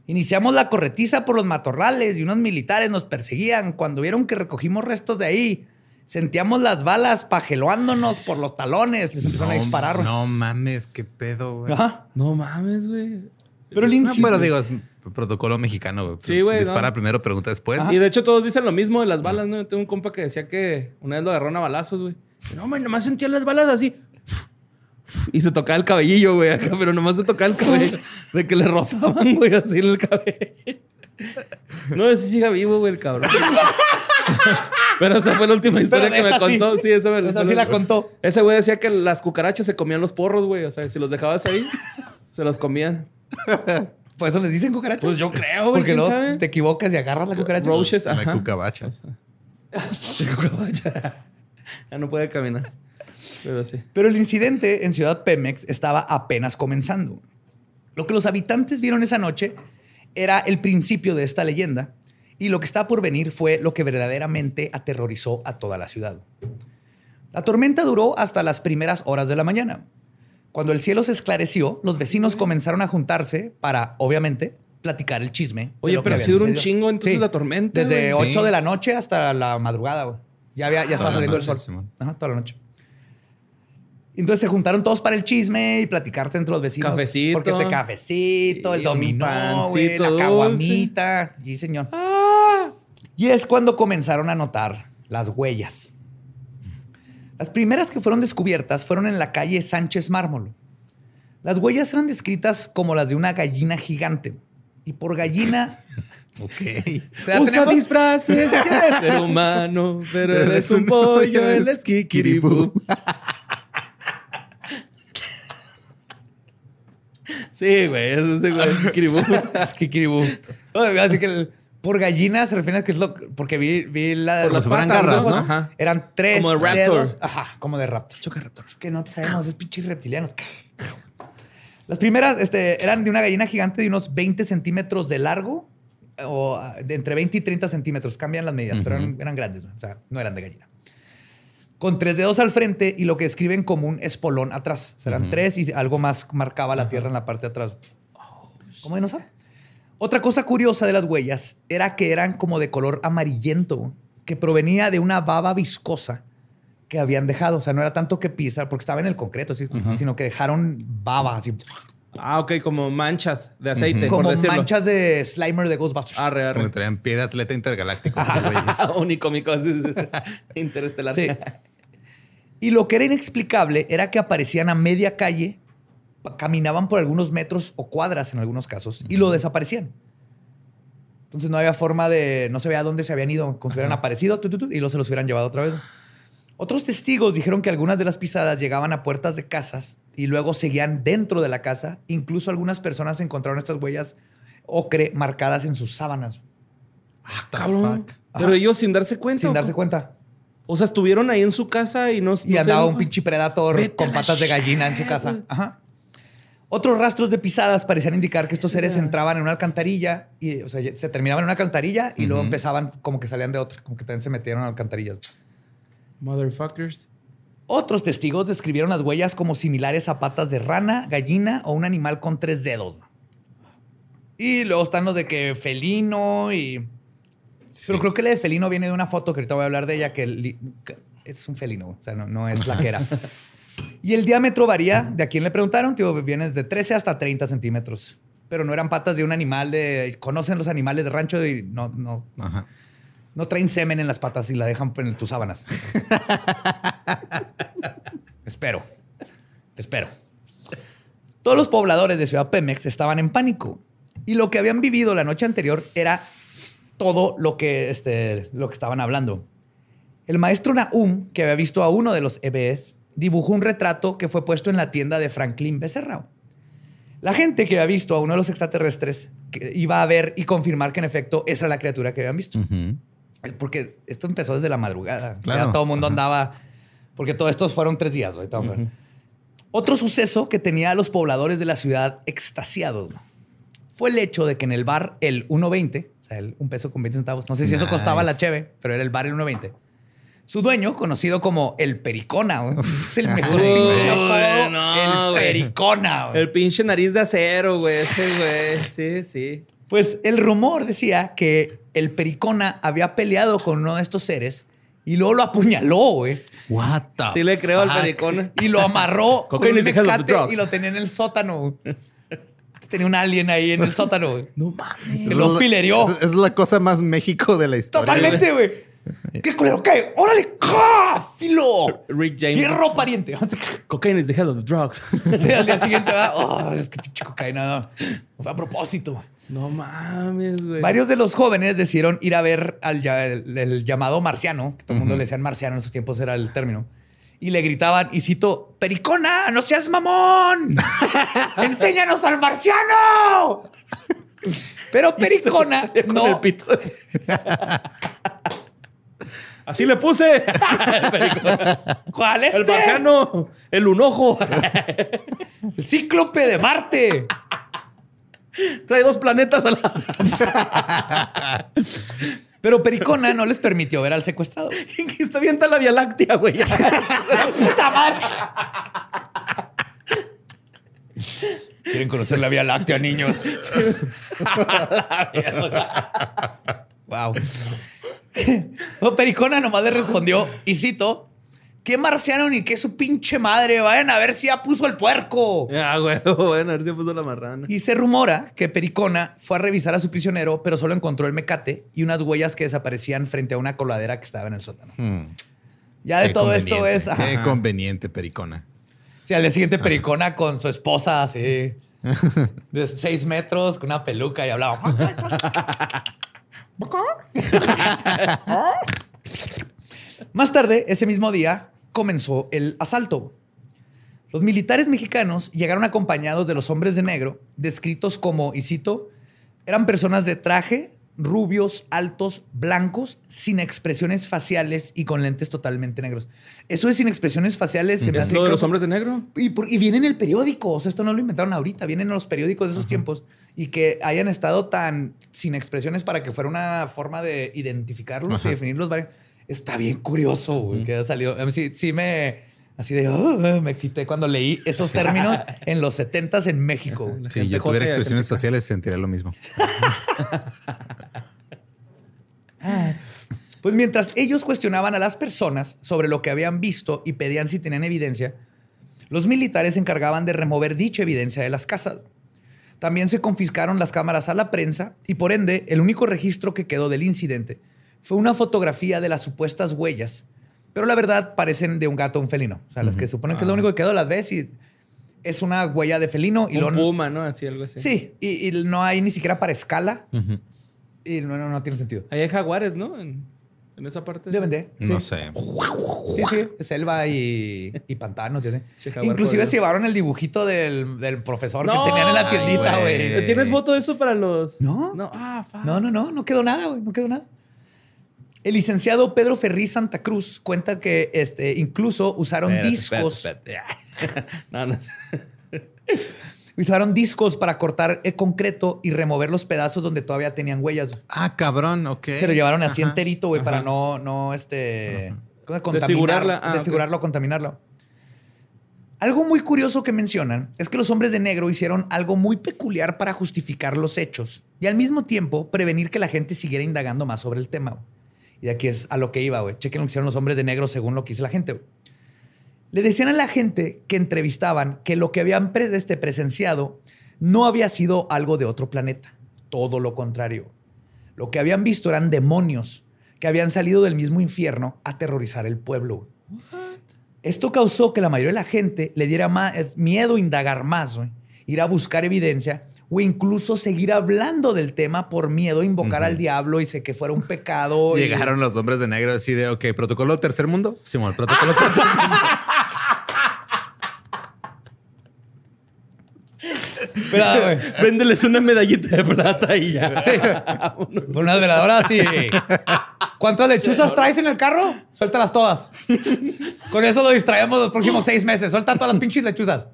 [SPEAKER 2] Iniciamos la corretiza por los matorrales y unos militares nos perseguían. Cuando vieron que recogimos restos de ahí, Sentíamos las balas pajeloándonos por los talones. Les empezaron a disparar. güey.
[SPEAKER 1] No mames, qué pedo, güey.
[SPEAKER 2] Ajá.
[SPEAKER 3] No mames, güey.
[SPEAKER 2] Pero el
[SPEAKER 1] No, pero digo, es protocolo mexicano, güey.
[SPEAKER 3] Sí, güey,
[SPEAKER 1] Dispara
[SPEAKER 3] no.
[SPEAKER 1] primero, pregunta después.
[SPEAKER 3] Y de hecho todos dicen lo mismo de las balas, ¿no? Yo tengo un compa que decía que una vez lo agarraron a balazos, güey. No, man, nomás sentía las balas así. Y se tocaba el cabellillo, güey, acá, pero nomás se tocaba el cabello. De que le rozaban, güey, así en el cabello. No, ese siga vivo, güey, el cabrón. Pero esa fue la última historia que me
[SPEAKER 2] esa sí.
[SPEAKER 3] contó. Sí, esa me
[SPEAKER 2] Esa sí la contó.
[SPEAKER 3] Ese güey decía que las cucarachas se comían los porros, güey. O sea, si los dejabas ahí, se los comían.
[SPEAKER 2] Por eso les dicen cucarachas.
[SPEAKER 3] Pues yo creo, güey.
[SPEAKER 2] Porque
[SPEAKER 3] ¿quién
[SPEAKER 2] luego
[SPEAKER 3] sabe?
[SPEAKER 2] te equivocas y agarras la cucaracha.
[SPEAKER 3] Roaches, ajá.
[SPEAKER 1] cucabacha.
[SPEAKER 3] ya no puede caminar. Pero sí.
[SPEAKER 2] Pero el incidente en Ciudad Pemex estaba apenas comenzando. Lo que los habitantes vieron esa noche era el principio de esta leyenda y lo que está por venir fue lo que verdaderamente aterrorizó a toda la ciudad. La tormenta duró hasta las primeras horas de la mañana. Cuando el cielo se esclareció, los vecinos comenzaron a juntarse para, obviamente, platicar el chisme.
[SPEAKER 3] Oye, pero sí duró un chingo entonces
[SPEAKER 2] Sí.
[SPEAKER 3] la tormenta.
[SPEAKER 2] Desde
[SPEAKER 3] güey.
[SPEAKER 2] 8
[SPEAKER 1] Sí.
[SPEAKER 2] de la noche hasta la madrugada, güey. Ya, había, ya estaba saliendo el sol.
[SPEAKER 1] Simón.
[SPEAKER 2] Ajá, toda la noche. Entonces se juntaron todos para el chisme y platicarte entre los vecinos.
[SPEAKER 3] Cafecito.
[SPEAKER 2] Porque te cafecito, el dominó, güey, la caguamita. Sí, señor. Y es cuando comenzaron a notar las huellas. Las primeras que fueron descubiertas fueron en la calle Sánchez Mármol. Las huellas eran descritas como las de una gallina gigante. Y por gallina...
[SPEAKER 1] Ok.
[SPEAKER 2] ¿Te da
[SPEAKER 3] Usa disfraces que es ser humano, pero él es un pollo, él es kikiribú. Sí, güey, eso es igual, kikiribú.
[SPEAKER 2] Es kikiribú. Oye, Así que el- por gallina se refiere a que es lo porque vi, vi la
[SPEAKER 3] Por las patas,
[SPEAKER 1] garras, ¿no?
[SPEAKER 3] Ajá.
[SPEAKER 2] eran tres
[SPEAKER 3] Como de raptor.
[SPEAKER 2] dedos. Ajá, como de raptor.
[SPEAKER 3] Choca raptor.
[SPEAKER 2] Que no te sabemos, es pinches reptilianos. Las primeras este, eran de una gallina gigante de unos 20 centímetros de largo o de entre 20 y 30 centímetros. Cambian las medidas, pero eran, eran grandes. O sea, no eran de gallina. Con tres dedos al frente y lo que escriben como un espolón atrás. O sea, eran tres y algo más marcaba la tierra en la parte de atrás. ¿Cómo dinosaurio? Otra cosa curiosa de las huellas era que eran como de color amarillento, que provenía de una baba viscosa que habían dejado. O sea, no era tanto que pisar, porque estaba en el concreto, ¿sí? sino que dejaron baba, así,
[SPEAKER 3] Ah, ok, como manchas de aceite,
[SPEAKER 2] como
[SPEAKER 3] por decirlo.
[SPEAKER 2] manchas de Slimer de Ghostbusters.
[SPEAKER 3] Arre,
[SPEAKER 1] Como
[SPEAKER 3] arre.
[SPEAKER 1] que traían pie de atleta intergaláctico. esos güeyes.
[SPEAKER 3] Unicómico. Interestelar.
[SPEAKER 2] Sí. Y lo que era inexplicable era que aparecían a media calle, caminaban por algunos metros o cuadras en algunos casos y lo desaparecían. Entonces no había forma de, no se veía dónde se habían ido, como si hubieran aparecido tu, tu, tu, y luego se los hubieran llevado otra vez. Otros testigos dijeron que algunas de las pisadas llegaban a puertas de casas y luego seguían dentro de la casa. Incluso algunas personas encontraron estas huellas ocre marcadas en sus sábanas
[SPEAKER 3] Ah, cabrón. Pero ellos sin darse cuenta.
[SPEAKER 2] sin
[SPEAKER 3] ¿o
[SPEAKER 2] darse cuenta.
[SPEAKER 3] O sea, estuvieron ahí en su casa y no.
[SPEAKER 2] Y
[SPEAKER 3] no
[SPEAKER 2] andaba un pinche predator
[SPEAKER 3] Vete
[SPEAKER 2] con patas de gallina en su casa. Ajá. Otros rastros de pisadas parecían indicar que estos seres entraban en una alcantarilla y, o sea, se terminaban en una alcantarilla y luego empezaban como que salían de otra, como que también se metieron a alcantarillas.
[SPEAKER 3] Motherfuckers.
[SPEAKER 2] Otros testigos describieron las huellas como similares a patas de rana, gallina o un animal con tres dedos. Y luego están los de que felino y... Pero creo que la de felino viene de una foto que ahorita voy a hablar de ella, que, es un felino, o sea, no, no es la que era. y el diámetro varía, de a quién le preguntaron, tío, viene desde 13 hasta 30 centímetros. Pero no eran patas de un animal de... Conocen los animales de rancho y no, no,
[SPEAKER 1] Ajá.
[SPEAKER 2] no traen semen en las patas y la dejan en tus sábanas. Espero. Espero. Todos los pobladores de Ciudad Pemex estaban en pánico. Y lo que habían vivido la noche anterior era todo lo que, este, lo que estaban hablando. El maestro Nahum, que había visto a uno de los EBS, dibujó un retrato que fue puesto en la tienda de Franklin Becerra. La gente que había visto a uno de los extraterrestres que iba a ver y confirmar que en efecto esa era la criatura que habían visto. Porque esto empezó desde la madrugada.
[SPEAKER 1] Claro.
[SPEAKER 2] Ya todo el mundo andaba. Porque todos estos fueron tres días. Otro suceso que tenía a los pobladores de la ciudad extasiados fue el hecho de que en el bar el 1.20, o sea, el un peso con 20 centavos, no sé si eso costaba la cheve, pero era el bar el 1.20. Su dueño, conocido como el Pericona, güey, es el mejor
[SPEAKER 3] Uy,
[SPEAKER 2] pinche apodo,
[SPEAKER 3] no,
[SPEAKER 2] el
[SPEAKER 3] güey.
[SPEAKER 2] Pericona. güey.
[SPEAKER 3] El pinche nariz de acero, güey. Ese, güey. Sí, sí.
[SPEAKER 2] Pues el rumor decía que el Pericona había peleado con uno de estos seres Y luego lo apuñaló, güey.
[SPEAKER 1] What the
[SPEAKER 3] Sí le creo al pericón.
[SPEAKER 2] Y lo amarró con un mecate y lo tenía en el sótano. Güey. Tenía un alien ahí en el sótano, güey.
[SPEAKER 3] No mames.
[SPEAKER 2] Que lo filerió.
[SPEAKER 1] Es, es la cosa más México de la historia.
[SPEAKER 2] Totalmente, güey. ¿Qué culero? ¿Qué? ¡Órale! ¡Ja! ¡Filo!
[SPEAKER 3] Rick James.
[SPEAKER 2] ¡Fierro pariente!
[SPEAKER 3] Cocaine is the hell of the drugs.
[SPEAKER 2] Sí, al día siguiente, ¿verdad? Oh, es que pinche cocaína. No. Fue a propósito.
[SPEAKER 3] no mames, güey.
[SPEAKER 2] Varios de los jóvenes decidieron ir a ver al el llamado marciano, que todo el mundo le decían marciano en esos tiempos era el término. Y le gritaban, y cito, ¡Pericona, no seas mamón! ¡Enséñanos al marciano! Pero Pericona
[SPEAKER 3] Con
[SPEAKER 2] no,
[SPEAKER 3] el pito. Así le puse.
[SPEAKER 2] ¿Cuál es
[SPEAKER 3] El marciano. El unojo.
[SPEAKER 2] El cíclope de Marte.
[SPEAKER 3] Trae dos planetas a la.
[SPEAKER 2] Pero Pericona no les permitió ver al secuestrado.
[SPEAKER 3] está bien la Vía Láctea, güey.
[SPEAKER 2] ¡Puta madre! ¿Quieren conocer la Vía Láctea, niños? wow. No, Pericona nomás le respondió, y cito, ¿qué marciano ni qué su pinche madre? Vayan a ver si ya puso el puerco.
[SPEAKER 3] Ah, güey. Bueno, a ver si puso la marrana.
[SPEAKER 2] Y se rumora que Pericona fue a revisar a su prisionero, pero solo encontró el mecate y unas huellas que desaparecían frente a una coladera que estaba en el sótano.
[SPEAKER 1] Hmm.
[SPEAKER 2] Ya de
[SPEAKER 1] Qué
[SPEAKER 2] todo esto es...
[SPEAKER 1] Qué
[SPEAKER 2] ajá.
[SPEAKER 1] conveniente, Pericona.
[SPEAKER 2] Sí, al día siguiente Pericona con su esposa así de seis metros, con una peluca y hablaba. Más tarde, ese mismo día, comenzó el asalto. Los militares mexicanos llegaron acompañados de los hombres de negro, descritos como, y cito, eran personas de traje, rubios, altos, blancos, sin expresiones faciales y con lentes totalmente negros. Eso de sin expresiones faciales se me
[SPEAKER 3] ¿Es
[SPEAKER 2] hace
[SPEAKER 3] lo de los hombres de negro?
[SPEAKER 2] y, por- y viene en el periódico. O sea, esto no lo inventaron ahorita. Vienen en los periódicos de esos tiempos. Y que hayan estado tan sin expresiones para que fuera una forma de identificarlos y definirlos. varios. Está bien curioso, güey, que haya salido. A mí sí, sí me... Así de... Me excité cuando leí esos términos en los 70s en México.
[SPEAKER 1] Si yo tuviera expresiones faciales, sentiría lo mismo.
[SPEAKER 2] Pues mientras ellos cuestionaban a las personas sobre lo que habían visto y pedían si tenían evidencia, los militares se encargaban de remover dicha evidencia de las casas. También se confiscaron las cámaras a la prensa y por ende el único registro que quedó del incidente fue una fotografía de las supuestas huellas, pero la verdad parecen de un gato o un felino. O sea, las que suponen que es lo único que quedó, las ves y es una huella de felino y
[SPEAKER 3] Un
[SPEAKER 2] luego...
[SPEAKER 3] puma, ¿no? Así, algo así.
[SPEAKER 2] Sí, y, y no hay ni siquiera para escala
[SPEAKER 1] Ujú.
[SPEAKER 2] y no, no, no tiene sentido.
[SPEAKER 3] Ahí hay jaguares, ¿no? En, en esa parte.
[SPEAKER 2] Deben de.
[SPEAKER 1] No
[SPEAKER 2] sí.
[SPEAKER 1] sé.
[SPEAKER 2] Sí, sí, selva y, y pantanos, y así.
[SPEAKER 3] Che, jaguar
[SPEAKER 2] Inclusive se llevaron el dibujito del, del profesor
[SPEAKER 3] No,
[SPEAKER 2] que tenían en la tiendita,
[SPEAKER 1] güey.
[SPEAKER 3] ¿Tienes foto de eso para los...?
[SPEAKER 2] No.
[SPEAKER 3] No. Ah, fuck.
[SPEAKER 2] No, no, no, no quedó nada, güey, no quedó nada. El licenciado Pedro Ferri Santa Cruz cuenta que este, incluso usaron
[SPEAKER 3] Espérate,
[SPEAKER 2] discos,
[SPEAKER 3] espérate, espérate. no, no.
[SPEAKER 2] usaron discos para cortar el concreto y remover los pedazos donde todavía tenían huellas.
[SPEAKER 1] Ah, cabrón, ok.
[SPEAKER 2] Se lo llevaron así
[SPEAKER 1] Ajá.
[SPEAKER 2] enterito, güey, para no, no, este, ¿cómo se- contaminar-
[SPEAKER 3] Desfigurarla. Ah,
[SPEAKER 2] desfigurarlo o contaminarlo. Algo muy curioso que mencionan es que los hombres de negro hicieron algo muy peculiar para justificar los hechos y al mismo tiempo prevenir que la gente siguiera indagando más sobre el tema. Y aquí es a lo que iba, güey. Chequen lo que hicieron los hombres de negro según lo que hizo la gente. güey. Le decían a la gente que entrevistaban que lo que habían pre- este, presenciado no había sido algo de otro planeta. Todo lo contrario. Lo que habían visto eran demonios que habían salido del mismo infierno a aterrorizar el pueblo. Esto causó que la mayoría de la gente le diera más, miedo indagar más, güey, ir a buscar evidencia o incluso seguir hablando del tema por miedo a invocar al diablo y sé que fuera un pecado. y-
[SPEAKER 1] Llegaron los hombres de negro así de, ok, protocolo tercer mundo. Simón, protocolo tercer mundo.
[SPEAKER 3] Véndeles una medallita de plata y ya.
[SPEAKER 2] Sí. Con unas veladoras así. ¿Cuántas lechuzas traes en el carro? Suéltalas todas. Con eso lo distraemos los próximos seis meses. Suelta todas las pinches lechuzas.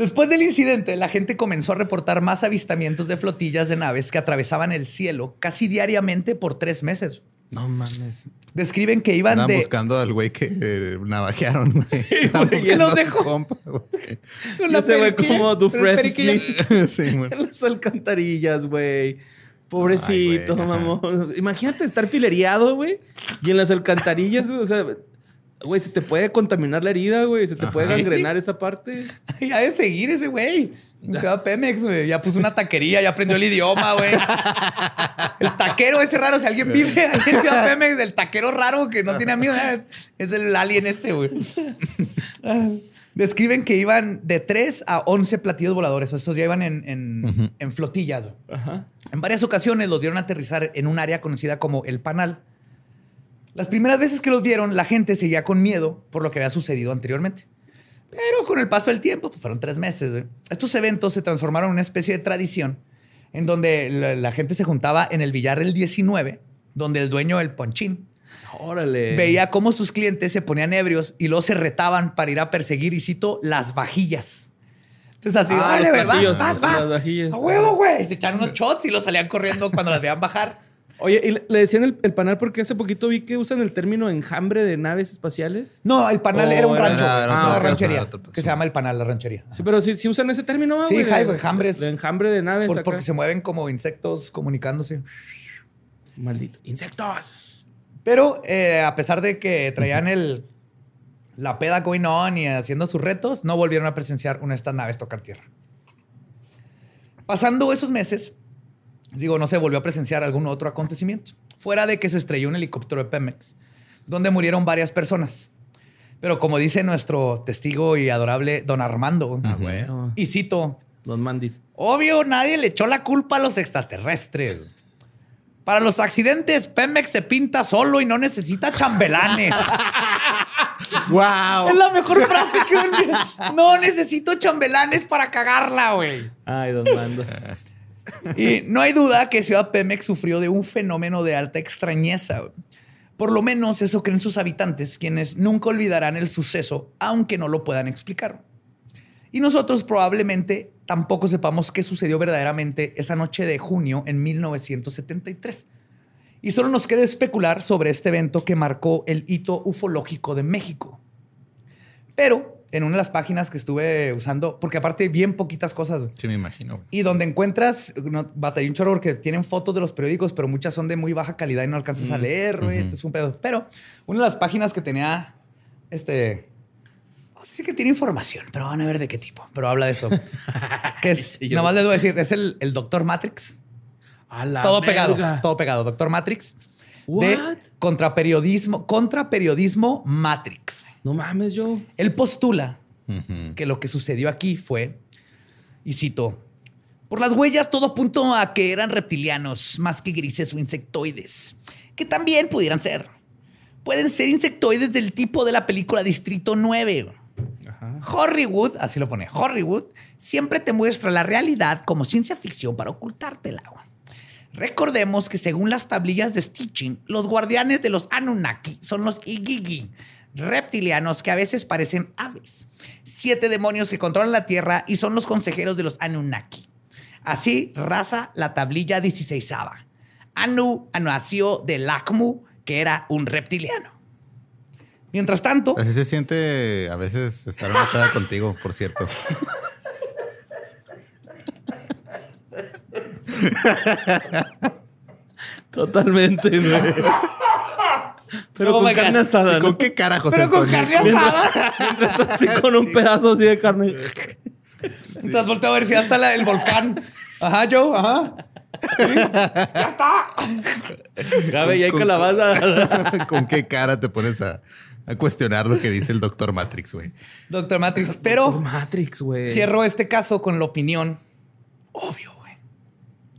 [SPEAKER 2] Después del incidente, la gente comenzó a reportar más avistamientos de flotillas de naves que atravesaban el cielo casi diariamente por tres meses.
[SPEAKER 1] No mames.
[SPEAKER 2] Describen que iban
[SPEAKER 1] Andaban
[SPEAKER 2] de...
[SPEAKER 1] buscando al güey que eh, navajearon, güey. Buscando
[SPEAKER 2] los dejó.
[SPEAKER 1] compa, güey.
[SPEAKER 2] con
[SPEAKER 3] güey como Dufresne.
[SPEAKER 1] Sí, güey.
[SPEAKER 3] En las alcantarillas, güey. Pobrecito,
[SPEAKER 1] Ay, güey,
[SPEAKER 3] mamón. Imagínate estar filereado, güey. Y en las alcantarillas, güey, o sea, güey, se te puede contaminar la herida, güey. Se te puede gangrenar esa parte.
[SPEAKER 2] Ya de seguir ese güey. Se va a Pemex, güey. Ya puso una taquería, ya aprendió el idioma, güey. El taquero ese raro. Si alguien vive ahí en Ciudad Pemex, el taquero raro que no tiene amigos, eh, es el alien este, güey. Describen que iban de 3 a 11 platillos voladores. Estos ya iban en, en- en flotillas.
[SPEAKER 3] Ajá.
[SPEAKER 2] En varias ocasiones los vieron aterrizar en un área conocida como el Panal. Las primeras veces que los vieron, la gente seguía con miedo por lo que había sucedido anteriormente. Pero con el paso del tiempo, pues fueron tres meses. güey. Estos eventos se transformaron en una especie de tradición en donde la, la gente se juntaba en el billar el 19, donde el dueño del ponchín
[SPEAKER 3] Órale.
[SPEAKER 2] veía cómo sus clientes se ponían ebrios y luego se retaban para ir a perseguir, y cito, las vajillas. Entonces así,
[SPEAKER 3] Ah,
[SPEAKER 2] güey, vas, vas, vas.
[SPEAKER 3] las vajillas.
[SPEAKER 2] A huevo, güey. Se echaron unos shots y los salían corriendo cuando las veían bajar.
[SPEAKER 3] Oye, y le- decían el, el panal porque hace poquito vi que usan el término enjambre de naves espaciales.
[SPEAKER 2] No, el panal
[SPEAKER 3] Oh,
[SPEAKER 2] era un
[SPEAKER 3] era-
[SPEAKER 2] rancho,
[SPEAKER 1] era otro-
[SPEAKER 2] una ranchería, que se llama el panal, la ranchería.
[SPEAKER 3] Sí, pero sí, sí usan ese término, ¿va,
[SPEAKER 2] Sí,
[SPEAKER 3] De-
[SPEAKER 2] enjambres.
[SPEAKER 3] De enjambre de naves.
[SPEAKER 2] Por-
[SPEAKER 3] acá.
[SPEAKER 2] porque se mueven como insectos comunicándose.
[SPEAKER 3] Maldito. ¡Insectos!
[SPEAKER 2] Pero eh, a pesar de que traían el, la peda going on y haciendo sus retos, no volvieron a presenciar una de estas naves tocar tierra. Pasando esos meses, digo, no se volvió a presenciar algún otro acontecimiento, fuera de que se estrelló un helicóptero de Pemex, donde murieron varias personas. Pero como dice nuestro testigo y adorable don Armando,
[SPEAKER 3] Ah, güey.
[SPEAKER 2] y cito,
[SPEAKER 3] Los mandis.
[SPEAKER 2] Obvio, nadie le echó la culpa a los extraterrestres. Para los accidentes, Pemex se pinta solo y no necesita chambelanes.
[SPEAKER 1] ¡Wow!
[SPEAKER 2] es la mejor frase que me No necesito chambelanes para cagarla, güey.
[SPEAKER 3] Ay, don Mando.
[SPEAKER 2] Y no hay duda que Ciudad Pemex sufrió de un fenómeno de alta extrañeza. Por lo menos eso creen sus habitantes, quienes nunca olvidarán el suceso, aunque no lo puedan explicar. Y nosotros probablemente tampoco sepamos qué sucedió verdaderamente esa noche de junio en 1973. Y solo nos queda especular sobre este evento que marcó el hito ufológico de México. Pero en una de las páginas que estuve usando, porque aparte bien poquitas cosas,
[SPEAKER 1] Sí, me imagino.
[SPEAKER 2] y donde encuentras, no, batallé un chorro porque tienen fotos de los periódicos, pero muchas son de muy baja calidad y no alcanzas a leer, güey.
[SPEAKER 1] ujú.
[SPEAKER 2] Entonces un pedo. Pero una de las páginas que tenía, este, sé si que tiene información, pero van a ver de qué tipo. Pero habla de esto. que es,
[SPEAKER 3] Sí,
[SPEAKER 2] nada más les voy a decir, es el, el Doctor Matrix.
[SPEAKER 3] A la
[SPEAKER 2] todo pegado, todo pegado. Doctor Matrix.
[SPEAKER 3] What?
[SPEAKER 2] De contraperiodismo, contraperiodismo Matrix.
[SPEAKER 3] No mames, yo.
[SPEAKER 2] Él postula que lo que sucedió aquí fue, y cito, por las huellas todo apuntó a que eran reptilianos más que grises o insectoides, que también pudieran ser. Pueden ser insectoides del tipo de la película Distrito 9.
[SPEAKER 3] Ajá.
[SPEAKER 2] Hollywood, así lo pone, Hollywood, siempre te muestra la realidad como ciencia ficción para ocultártela. Recordemos que según las tablillas de Stitching, los guardianes de los Anunnaki son los Igigi, reptilianos que a veces parecen aves. Siete demonios que controlan la Tierra y son los consejeros de los Anunnaki. Así raza la tablilla 16 Anu nació de Lakmu, que era un reptiliano. Mientras tanto,
[SPEAKER 1] Así se siente a veces estar enojada contigo, por cierto.
[SPEAKER 3] Totalmente, güey. Pero
[SPEAKER 2] Oh
[SPEAKER 3] con carne asada,
[SPEAKER 1] Sí,
[SPEAKER 3] ¿no?
[SPEAKER 1] ¿Con qué cara, José
[SPEAKER 2] pero con carne asada.
[SPEAKER 3] Mientras está así con un pedazo así de carne.
[SPEAKER 2] Estás volteando a ver si ya está la- el volcán. Ajá, Joe, ajá. Sí, Ya está.
[SPEAKER 3] Gabe, y hay calabaza.
[SPEAKER 1] ¿Con qué cara te pones a, a cuestionar lo que dice el doctor Matrix, güey?
[SPEAKER 2] Doctor Matrix, pero
[SPEAKER 3] Matrix, güey.
[SPEAKER 2] cierro este caso con la opinión obvio.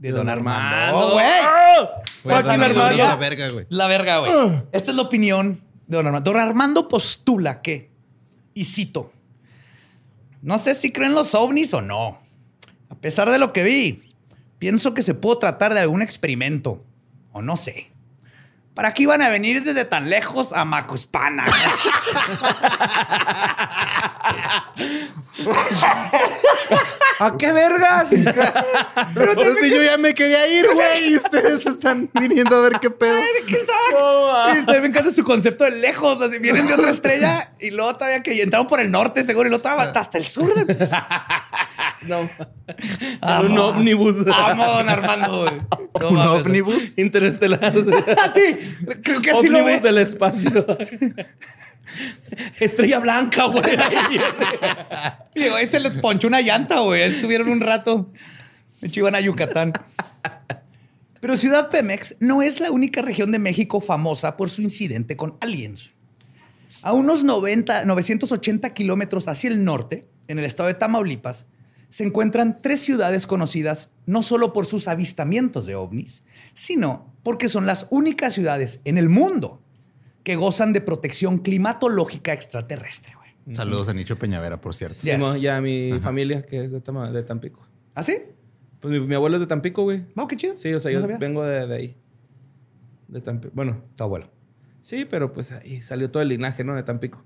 [SPEAKER 2] De Don Armando,
[SPEAKER 3] Armando.
[SPEAKER 2] güey.
[SPEAKER 3] ¡Ah!
[SPEAKER 1] Eres la verga, güey.
[SPEAKER 2] La verga, güey. Esta es la opinión de Don Armando. Don Armando postula que, y cito, no sé si creen los ovnis o no. A pesar de lo que vi, pienso que se pudo tratar de algún experimento. O no sé. ¿Para qué iban a venir desde tan lejos a Macuspana?
[SPEAKER 3] ¿A qué vergas?
[SPEAKER 1] Pero si yo ya me quería ir, güey, y ustedes están viniendo a ver qué pedo.
[SPEAKER 2] ¿Quién sabe? También me encanta su concepto de lejos. así, vienen de otra estrella y luego todavía que entraron por el norte, seguro, y luego todavía hasta el sur. de-
[SPEAKER 3] No.
[SPEAKER 2] Amo.
[SPEAKER 3] un ómnibus.
[SPEAKER 2] Amo a don Armando, güey. No
[SPEAKER 1] ¿Un ómnibus?
[SPEAKER 3] Interestelar.
[SPEAKER 2] Ah, sí, creo que así lo ve.
[SPEAKER 3] del espacio. Estrella blanca, güey.
[SPEAKER 2] Digo, ahí se les ponchó una llanta, güey. Estuvieron un rato. De hecho, iban a Yucatán. Pero Ciudad Pemex no es la única región de México famosa por su incidente con aliens. A unos 90, 980 kilómetros hacia el norte, en el estado de Tamaulipas, se encuentran tres ciudades conocidas no solo por sus avistamientos de ovnis, sino porque son las únicas ciudades en el mundo que gozan de protección climatológica extraterrestre. güey.
[SPEAKER 1] Saludos a Nicho Peñavera, por cierto.
[SPEAKER 2] Yes.
[SPEAKER 3] Simón, ya mi familia, que es de, Tama- de Tampico.
[SPEAKER 2] ¿Ah, sí?
[SPEAKER 3] Pues mi, mi abuelo es de Tampico, güey.
[SPEAKER 2] Oh, qué chido.
[SPEAKER 3] Sí, o sea,
[SPEAKER 2] No
[SPEAKER 3] yo
[SPEAKER 2] sabía.
[SPEAKER 3] vengo de, de ahí. De Tampico. Bueno,
[SPEAKER 2] Tu abuelo.
[SPEAKER 3] sí, pero pues ahí salió todo el linaje, ¿no? De Tampico.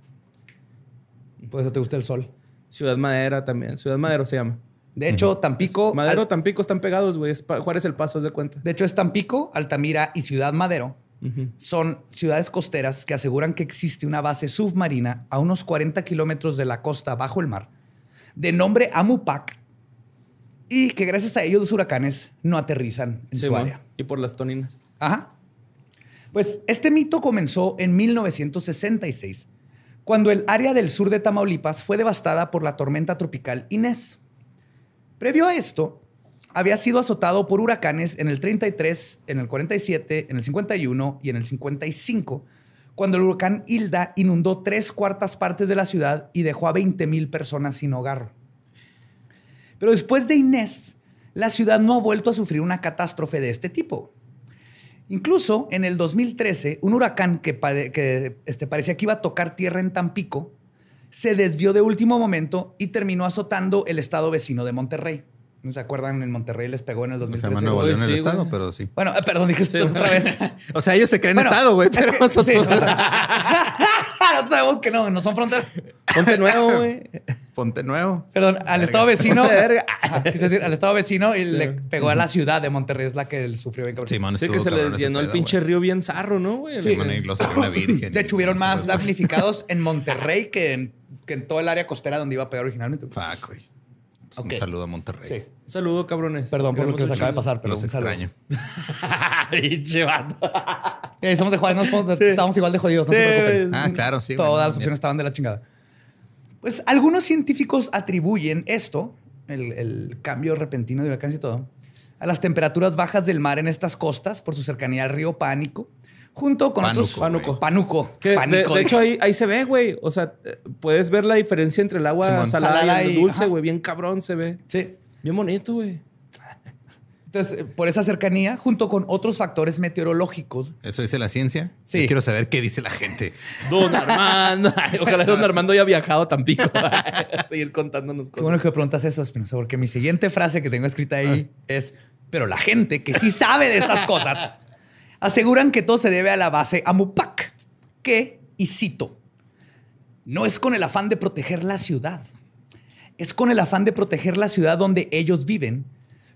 [SPEAKER 2] Por eso te gusta el sol.
[SPEAKER 3] Ciudad Madera también. Ciudad Madero se llama.
[SPEAKER 2] De hecho, Tampico.
[SPEAKER 3] Madero,
[SPEAKER 2] Al-
[SPEAKER 3] Tampico están pegados, güey. Es pa- Juárez el Paso, haz de cuenta.
[SPEAKER 2] de hecho, es Tampico, Altamira y Ciudad Madero. Son ciudades costeras que aseguran que existe una base submarina a unos 40 kilómetros de la costa bajo el mar, de nombre Amupac, y que gracias a ellos los huracanes no aterrizan en
[SPEAKER 3] Sí,
[SPEAKER 2] su área.
[SPEAKER 3] Y por las toninas.
[SPEAKER 2] Ajá. Pues este mito comenzó en 1966, cuando el área del sur de Tamaulipas fue devastada por la tormenta tropical Inés. Previo a esto, había sido azotado por huracanes en el 33, en el 47, en el 51 y en el 55, cuando el huracán Hilda inundó tres cuartas partes de la ciudad y dejó a 20 mil personas sin hogar. Pero después de Inés, la ciudad no ha vuelto a sufrir una catástrofe de este tipo. Incluso en el 2013, un huracán que, que, este, parecía que iba a tocar tierra en Tampico se desvió de último momento y terminó azotando el estado vecino de Monterrey. ¿No se acuerdan? En Monterrey les pegó en el
[SPEAKER 1] Se
[SPEAKER 2] 2013.
[SPEAKER 1] llama Nuevo León el
[SPEAKER 3] sí,
[SPEAKER 1] estado,
[SPEAKER 3] güey.
[SPEAKER 1] pero sí.
[SPEAKER 2] Bueno, eh, perdón, dije esto otra vez.
[SPEAKER 1] O sea, ellos se creen
[SPEAKER 2] Bueno,
[SPEAKER 1] estado, güey,
[SPEAKER 2] es
[SPEAKER 1] pero
[SPEAKER 2] que-
[SPEAKER 1] nosotros...
[SPEAKER 2] sí, no sabemos que no, no son fronteras.
[SPEAKER 3] Ponte nuevo, güey.
[SPEAKER 1] Ponte nuevo.
[SPEAKER 2] Perdón, al estado vecino.
[SPEAKER 3] Ponte verga.
[SPEAKER 2] Ajá, quise decir, al estado vecino y le pegó a la ciudad de Monterrey, es la que él sufrió bien cabrón.
[SPEAKER 1] Simón
[SPEAKER 3] Sí,
[SPEAKER 1] estuvo
[SPEAKER 3] que se les llenó el pinche río bien zarro, ¿no, güey?
[SPEAKER 2] Sí.
[SPEAKER 1] Simón, y lo salió la virgen.
[SPEAKER 2] De hecho, hubieron más damnificados en Monterrey que en, que en todo el área costera donde iba a pegar originalmente.
[SPEAKER 1] Fuck, güey. Pues. Un saludo a Monterrey.
[SPEAKER 2] Sí.
[SPEAKER 3] Un saludo, cabrones.
[SPEAKER 2] Perdón por lo que se acaba de pasar, pero
[SPEAKER 1] Los
[SPEAKER 2] un
[SPEAKER 1] extraño.
[SPEAKER 3] Pinche vato.
[SPEAKER 2] Eh, somos de Juárez, no podemos-
[SPEAKER 3] Sí.
[SPEAKER 2] estamos igual de jodidos, no
[SPEAKER 3] Sí,
[SPEAKER 2] se preocupen.
[SPEAKER 1] Ah, claro, sí.
[SPEAKER 2] Todas
[SPEAKER 1] bueno,
[SPEAKER 2] las opciones estaban de la chingada. Pues algunos científicos atribuyen esto, el, el cambio repentino de huracanes y todo, a las temperaturas bajas del mar en estas costas por su cercanía al río Pánico, junto con
[SPEAKER 1] Pánuco,
[SPEAKER 2] otros...
[SPEAKER 3] güey.
[SPEAKER 2] Pánuco.
[SPEAKER 3] Que de, hecho, ahí, ahí se ve, güey. O sea, eh, puedes ver la diferencia entre el agua
[SPEAKER 1] Simón.
[SPEAKER 3] salada,
[SPEAKER 2] Salada
[SPEAKER 3] y el
[SPEAKER 2] y-
[SPEAKER 3] dulce, güey. Bien cabrón se ve.
[SPEAKER 2] Sí.
[SPEAKER 3] Bien bonito, güey.
[SPEAKER 2] Entonces, eh, por esa cercanía, junto con otros factores meteorológicos,
[SPEAKER 1] ¿Eso dice la ciencia?
[SPEAKER 2] Sí.
[SPEAKER 1] Yo quiero saber qué dice la gente.
[SPEAKER 3] Don Armando. Ay, Ojalá Don Armando haya viajado a Tampico. a seguir contándonos
[SPEAKER 2] Qué
[SPEAKER 3] cosas.
[SPEAKER 2] bueno que preguntas eso, Espinosa, porque mi siguiente frase que tengo escrita ahí es, pero la gente que sí sabe de estas cosas aseguran que todo se debe a la base Amupac, que, y cito, no es con el afán de proteger la ciudad, es con el afán de proteger la ciudad donde ellos viven,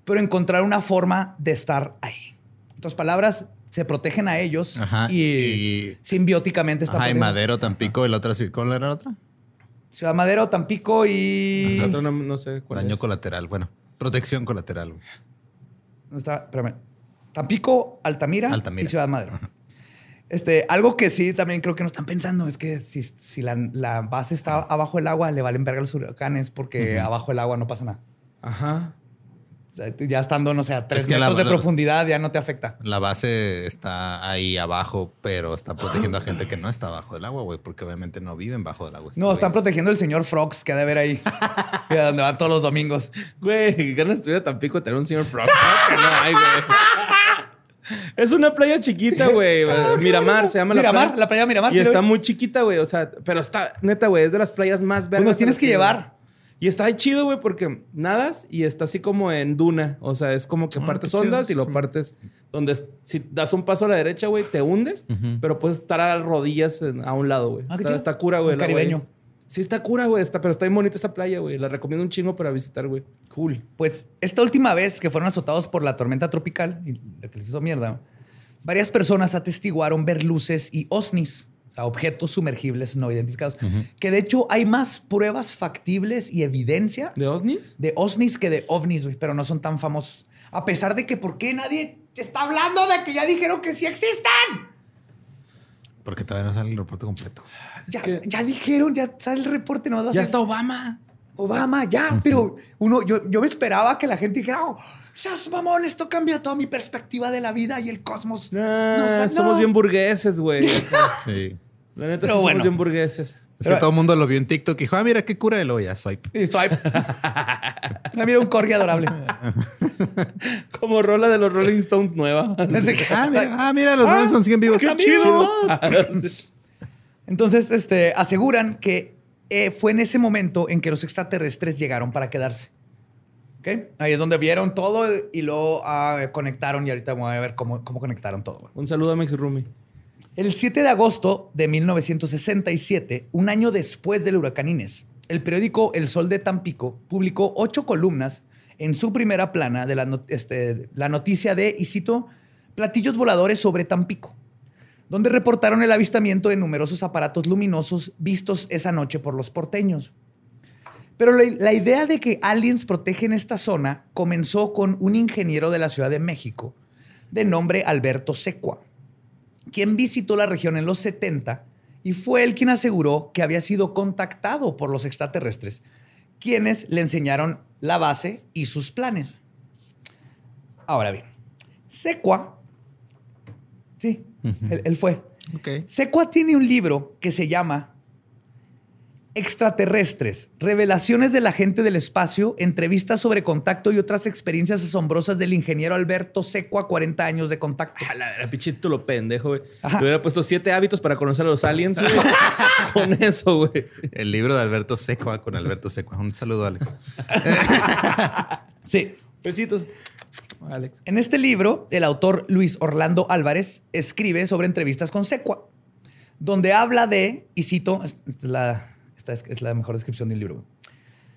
[SPEAKER 2] pero encontrar una forma de estar ahí. En otras palabras, se protegen a ellos
[SPEAKER 1] Ajá,
[SPEAKER 2] y,
[SPEAKER 1] y-
[SPEAKER 2] simbióticamente están
[SPEAKER 1] Ajá, y. Madero, Tampico y la otra. sí. ¿Cuál era la otra?
[SPEAKER 2] Ciudad Madero, Tampico y...
[SPEAKER 3] La otra no, no sé cuál
[SPEAKER 1] Daño
[SPEAKER 3] es.
[SPEAKER 1] colateral. Bueno, protección colateral.
[SPEAKER 2] ¿Dónde está? Espérame. Tampico, Altamira,
[SPEAKER 1] Altamira.
[SPEAKER 2] y Ciudad Madero. Este, algo que sí también creo que no están pensando es que si, si la, la base está abajo del agua, le valen verga los huracanes porque abajo del agua no pasa nada.
[SPEAKER 3] Ajá.
[SPEAKER 2] O sea, ya estando, no sé, a tres
[SPEAKER 1] que la-
[SPEAKER 2] metros de
[SPEAKER 1] la-
[SPEAKER 2] profundidad ya no te afecta.
[SPEAKER 1] La base está ahí abajo, pero está protegiendo a gente que no está abajo del agua, güey, porque obviamente no viven bajo del agua.
[SPEAKER 2] No, están
[SPEAKER 1] güeyes.
[SPEAKER 2] protegiendo el señor Frogs que ha de ver ahí. y a donde van todos los domingos.
[SPEAKER 3] Güey, qué ganas de estuviera Tampico tener un señor Frog. ¿no? Que no hay, güey. Es una playa chiquita, güey. Miramar se llama la
[SPEAKER 2] Miramar,
[SPEAKER 3] playa.
[SPEAKER 2] la playa Miramar.
[SPEAKER 3] Y
[SPEAKER 2] ¿sí lo
[SPEAKER 3] está muy chiquita, güey. O sea, pero está, neta, güey, es de las playas más
[SPEAKER 2] Pues
[SPEAKER 3] verdes.
[SPEAKER 2] nos tienes que llevar.
[SPEAKER 3] Y está chido, güey, porque nadas y está así como en duna. O sea, es como que
[SPEAKER 1] Ah,
[SPEAKER 3] partes
[SPEAKER 1] chido.
[SPEAKER 3] hondas y lo
[SPEAKER 1] Sí.
[SPEAKER 3] partes donde si das un paso a la derecha, güey, te hundes, pero puedes estar a rodillas en- a un lado, güey.
[SPEAKER 2] Ah,
[SPEAKER 3] está, cura, güey.
[SPEAKER 2] Caribeño.
[SPEAKER 3] Sí, está cura, güey. Está, pero está bien bonita esa playa, güey. La recomiendo un chingo para visitar, güey. Cool.
[SPEAKER 2] Pues esta última vez que fueron azotados por la tormenta tropical, y la que les hizo mierda, varias personas atestiguaron ver luces y osnis a objetos sumergibles no identificados. Que de hecho hay más pruebas factibles y evidencia
[SPEAKER 3] ¿De OVNIs?
[SPEAKER 2] de OSNIs que de ovnis, güey, pero no son tan famosos. A pesar de que, ¿por qué nadie está hablando de que ya dijeron que sí existen?
[SPEAKER 1] Porque todavía no sale el reporte completo.
[SPEAKER 2] Ya,
[SPEAKER 3] que-
[SPEAKER 2] ya dijeron, ya está el reporte, no
[SPEAKER 3] Ya está Obama.
[SPEAKER 2] Obama, ya, pero uno, yo, yo esperaba que la gente dijera, oh, seas mamón, esto cambia toda mi perspectiva de la vida y el cosmos.
[SPEAKER 3] Ah,
[SPEAKER 2] sé,
[SPEAKER 3] somos
[SPEAKER 2] no.
[SPEAKER 3] bien burgueses, güey.
[SPEAKER 1] Sí.
[SPEAKER 3] La neta,
[SPEAKER 2] Pero
[SPEAKER 3] sí
[SPEAKER 2] bueno.
[SPEAKER 3] somos bien burgueses.
[SPEAKER 1] Es
[SPEAKER 2] Pero-
[SPEAKER 1] que todo el mundo lo vio en TikTok y dijo, ah, mira qué cura de lo ya swipe.
[SPEAKER 2] Y swipe. Ah, mira, un corgi adorable.
[SPEAKER 3] Como rola de los Rolling Stones nueva.
[SPEAKER 1] Ah, mira, ah, mira los
[SPEAKER 2] Ah,
[SPEAKER 1] Rolling siguen vivos.
[SPEAKER 2] ¡Qué chido! Entonces, este, aseguran que eh, fue en ese momento en que los extraterrestres llegaron para quedarse. ¿Ok? Ahí es donde vieron todo y luego ah, conectaron y ahorita voy a ver cómo, cómo conectaron todo.
[SPEAKER 3] Un saludo a Max Rumi.
[SPEAKER 2] El 7 de agosto de 1967, un año después del huracán Inés, el periódico El Sol de Tampico publicó ocho columnas en su primera plana de este, la noticia de, y cito, platillos voladores sobre Tampico, donde reportaron el avistamiento de numerosos aparatos luminosos vistos esa noche por los porteños. Pero la, la idea de que aliens protegen esta zona comenzó con un ingeniero de la Ciudad de México de nombre Alberto Secua quien visitó la región en los 70 y fue él quien aseguró que había sido contactado por los extraterrestres, quienes le enseñaron la base y sus planes. Ahora bien, Secua, sí, él, él fue.
[SPEAKER 1] Ok.
[SPEAKER 2] Secua tiene un libro que se llama Extraterrestres, Revelaciones de la gente del espacio, entrevistas sobre contacto y otras experiencias asombrosas del ingeniero Alberto Secua, 40 años de contacto.
[SPEAKER 3] A la, la pichito lo pendejo, güey. Le hubiera puesto siete hábitos para conocer a los aliens, güey. Con eso, güey.
[SPEAKER 1] El libro de Alberto Secua con Alberto Secua. Un saludo, Alex.
[SPEAKER 2] Sí,
[SPEAKER 3] Besitos. Alex.
[SPEAKER 2] En este libro, el autor Luis Orlando Álvarez escribe sobre entrevistas con Secua, donde habla de, y cito, la, es, es la mejor descripción del libro.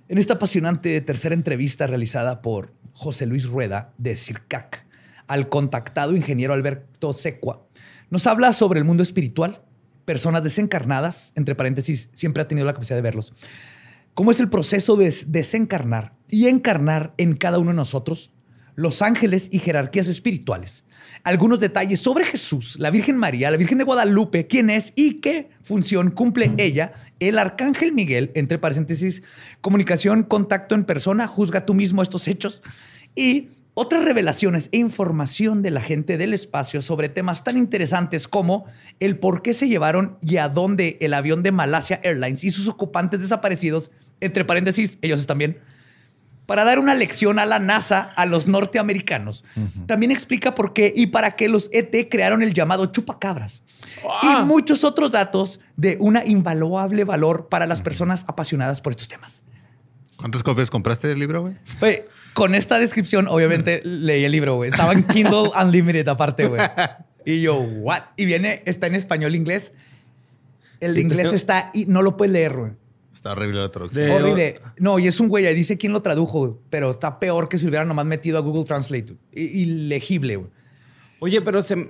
[SPEAKER 2] En esta apasionante tercera entrevista realizada por José Luis Rueda de CIRCAC al contactado ingeniero Alberto Secua, nos habla sobre el mundo espiritual, personas desencarnadas, entre paréntesis, siempre ha tenido la capacidad de verlos, cómo es el proceso de des- desencarnar y encarnar en cada uno de nosotros, los ángeles y jerarquías espirituales. Algunos detalles sobre Jesús, la Virgen María, la Virgen de Guadalupe, quién es y qué función cumple ella, el Arcángel Miguel, entre paréntesis, comunicación, contacto en persona, juzga tú mismo estos hechos y otras revelaciones e información de la gente del espacio sobre temas tan interesantes como el por qué se llevaron y a dónde el avión de Malasia Airlines y sus ocupantes desaparecidos, entre paréntesis, ellos están bien, para dar una lección a la NASA, a los norteamericanos. También explica por qué y para qué los ET crearon el llamado chupacabras.
[SPEAKER 3] Ah.
[SPEAKER 2] Y muchos otros datos de una invaluable valor para las personas apasionadas por estos temas.
[SPEAKER 1] ¿Cuántas copias compraste del libro, güey?
[SPEAKER 2] Güey, con esta descripción, obviamente leí el libro, güey. Estaba en Kindle Unlimited aparte, güey. Y yo, ¿what? Y viene, está en español, inglés. El de inglés está y no lo puedes leer, güey.
[SPEAKER 1] Está horrible la traducción.
[SPEAKER 3] De-
[SPEAKER 2] Horrible. No, y es un güey, ahí dice quién lo tradujo, pero está peor que si hubieran nomás metido a Google Translate. Ilegible, güey.
[SPEAKER 3] Oye, pero se.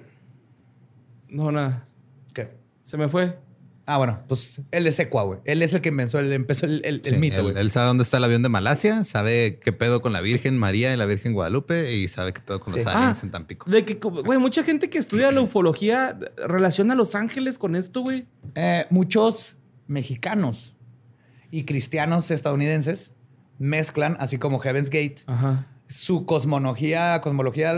[SPEAKER 3] No, nada.
[SPEAKER 2] ¿Qué?
[SPEAKER 3] Se me fue.
[SPEAKER 2] Ah, bueno, pues él es Secua, güey. Él es el que empezó el, empezó el, el- mito,
[SPEAKER 1] él,
[SPEAKER 2] güey.
[SPEAKER 1] él sabe dónde está el avión de Malasia, sabe qué pedo con la Virgen María y la Virgen Guadalupe y sabe qué pedo con los
[SPEAKER 2] Sí.
[SPEAKER 1] aliens
[SPEAKER 3] Ah,
[SPEAKER 1] en Tampico.
[SPEAKER 3] De que, güey, mucha gente que estudia la ufología relaciona a Los Ángeles con esto, güey.
[SPEAKER 2] Eh, muchos mexicanos y cristianos estadounidenses mezclan, así como Heaven's Gate,
[SPEAKER 3] Ajá.
[SPEAKER 2] su cosmología, cosmología,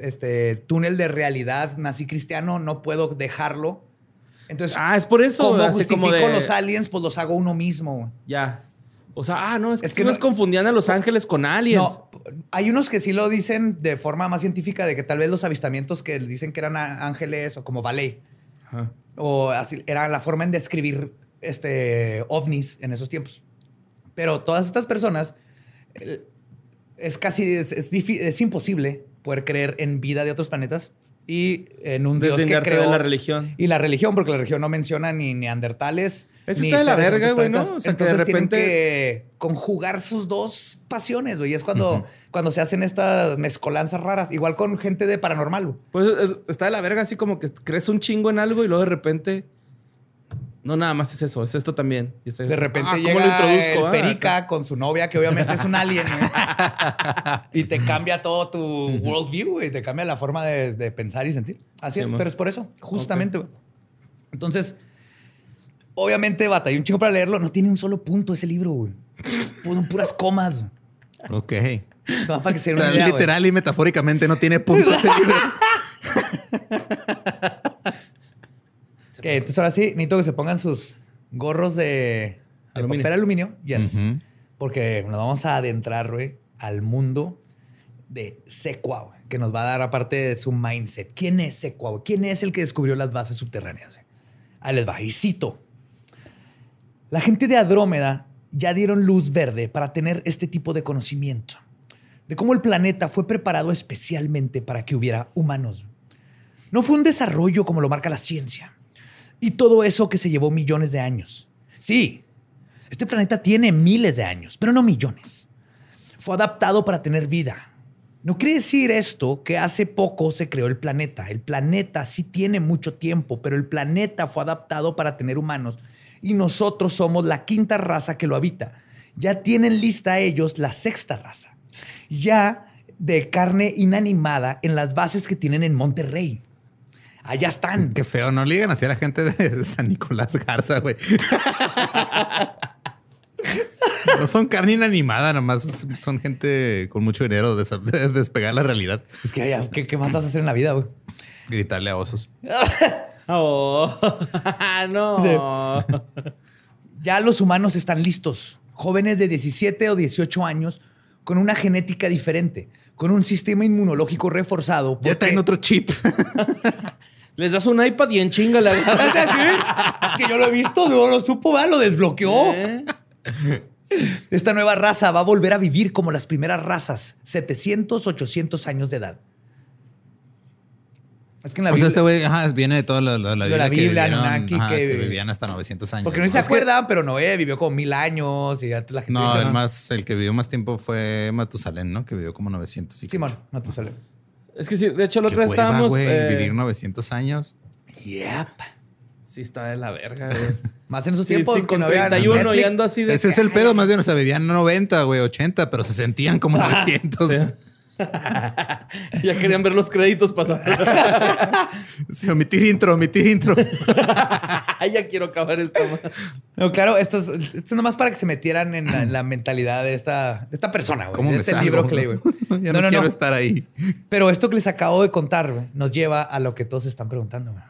[SPEAKER 2] este túnel de realidad nací cristiano, no puedo dejarlo. Entonces,
[SPEAKER 3] Ah, es por eso.
[SPEAKER 2] como justifico
[SPEAKER 3] como de-
[SPEAKER 2] los aliens, pues los hago uno mismo.
[SPEAKER 3] Ya. O sea, ah, no, es que,
[SPEAKER 2] Es que
[SPEAKER 3] no nos confundían a Los Ángeles con aliens.
[SPEAKER 2] No, hay unos que sí lo dicen de forma más científica, de que tal vez los avistamientos que dicen que eran ángeles o como ballet,
[SPEAKER 3] Ajá.
[SPEAKER 2] o así, era la forma en describir este, ovnis en esos tiempos. Pero todas estas personas, es casi, es, es es imposible poder creer en vida de otros planetas y en un Dios que creó
[SPEAKER 3] de la religión.
[SPEAKER 2] Y la religión, porque la religión no menciona ni neandertales.
[SPEAKER 3] Eso
[SPEAKER 2] ni
[SPEAKER 3] está de la verga, güey, ¿no? O sea, que de
[SPEAKER 2] Entonces tienen
[SPEAKER 3] repente-
[SPEAKER 2] que conjugar sus dos pasiones, güey. Es cuando, cuando se hacen estas mezcolanzas raras. Igual con gente de paranormal, güey.
[SPEAKER 3] Pues es- está de la verga, así como que crees un chingo en algo y luego de repente No, nada más es eso, es esto también. Y
[SPEAKER 2] De repente
[SPEAKER 3] Ah, ¿cómo
[SPEAKER 2] llega
[SPEAKER 3] lo introduzco?
[SPEAKER 2] el
[SPEAKER 3] Ah,
[SPEAKER 2] perica con su novia, que obviamente es un alien, güey. y te cambia todo tu worldview, güey. Te cambia la forma de, de pensar y sentir. Así
[SPEAKER 3] Sí,
[SPEAKER 2] es,
[SPEAKER 3] man.
[SPEAKER 2] pero es por eso, justamente, güey. Entonces, obviamente batallé un chingo para leerlo. No tiene un solo punto ese libro, güey. Son puras comas.
[SPEAKER 1] Ok.
[SPEAKER 2] Para que se
[SPEAKER 1] O sea,
[SPEAKER 2] idea,
[SPEAKER 1] literal y metafóricamente no tiene punto ese libro.
[SPEAKER 2] Entonces ahora sí, necesito que se pongan sus gorros de, de
[SPEAKER 3] Aluminio.
[SPEAKER 2] papel aluminio. Yes. Porque nos vamos a adentrar, güey, al mundo de Secua, güey, que nos va a dar aparte de su mindset. ¿Quién es Secua? güey? ¿Quién es el que descubrió las bases subterráneas? güey? Ahí les va. Y cito. La gente de Andrómeda ya dieron luz verde para tener este tipo de conocimiento. De cómo el planeta fue preparado especialmente para que hubiera humanos. No fue un desarrollo como lo marca la ciencia. Y todo eso que se llevó millones de años. Sí, este planeta tiene miles de años, pero no millones. Fue adaptado para tener vida. No quiere decir esto que hace poco se creó el planeta. El planeta sí tiene mucho tiempo, pero el planeta fue adaptado para tener humanos y nosotros somos la quinta raza que lo habita. Ya tienen lista ellos la sexta raza. Ya de carne inanimada en las bases que tienen en Monterrey. Allá están.
[SPEAKER 1] Qué feo, no ligan así a la gente de San Nicolás Garza, güey. No son carne inanimada, nomás son gente con mucho dinero de, de despegar la realidad.
[SPEAKER 2] Es que ya, ¿qué, qué más vas a hacer en la vida, güey?
[SPEAKER 1] Gritarle a osos.
[SPEAKER 3] Oh, no.
[SPEAKER 2] Ya los humanos están listos. Jóvenes de 17 o 18 años con una genética diferente, con un sistema inmunológico reforzado.
[SPEAKER 1] Ya traen otro chip.
[SPEAKER 3] Les das un iPad y en chinga le agarras.
[SPEAKER 2] Es que yo lo he visto, no lo supo, ¿verdad? lo desbloqueó.
[SPEAKER 3] ¿Eh?
[SPEAKER 2] Esta nueva raza va a volver a vivir como las primeras razas, 700, 800 años de edad. Es que en la
[SPEAKER 1] O sea,
[SPEAKER 2] Biblia-
[SPEAKER 1] este güey ajá, viene de toda la, la, la
[SPEAKER 2] De la
[SPEAKER 1] Biblia,
[SPEAKER 2] Biblia,
[SPEAKER 1] que, vivieron,
[SPEAKER 2] Anunnaki,
[SPEAKER 1] ajá,
[SPEAKER 2] que-
[SPEAKER 1] que vivían hasta 900 años.
[SPEAKER 2] porque no se acuerdan, pero Noé vivió como mil años y antes la gente...
[SPEAKER 1] No, el, más, el que vivió más tiempo fue Matusalén, ¿no? Que vivió como 900. y
[SPEAKER 2] Simón, Matusalén.
[SPEAKER 3] Es que sí, de hecho, la otra vez estábamos.
[SPEAKER 1] güey,
[SPEAKER 3] eh,
[SPEAKER 1] vivir 900 años.
[SPEAKER 2] Yep.
[SPEAKER 3] Sí, está de la verga, güey.
[SPEAKER 2] Más en esos
[SPEAKER 3] Sí,
[SPEAKER 2] tiempos
[SPEAKER 3] sí, con
[SPEAKER 2] no había
[SPEAKER 3] 31 y ando así de.
[SPEAKER 1] Ese es el pedo, más bien. O sea, vivían 90, güey, 80, pero se sentían como 900.
[SPEAKER 3] Sí. ya querían ver los créditos pasar.
[SPEAKER 1] Sí, omitir intro, omitir intro.
[SPEAKER 3] ya quiero acabar esta. ma-
[SPEAKER 2] No, claro, esto es, esto es nomás para que se metieran en la, en la mentalidad de esta, de esta persona, güey.
[SPEAKER 1] ¿Cómo
[SPEAKER 2] de
[SPEAKER 1] me
[SPEAKER 2] este
[SPEAKER 1] salgo?
[SPEAKER 2] libro que leí, güey.
[SPEAKER 1] Ya
[SPEAKER 2] No,
[SPEAKER 1] no,
[SPEAKER 2] no,
[SPEAKER 1] quiero
[SPEAKER 2] no.
[SPEAKER 1] estar ahí.
[SPEAKER 2] Pero esto que les acabo de contar güey, nos lleva a lo que todos están preguntando. güey.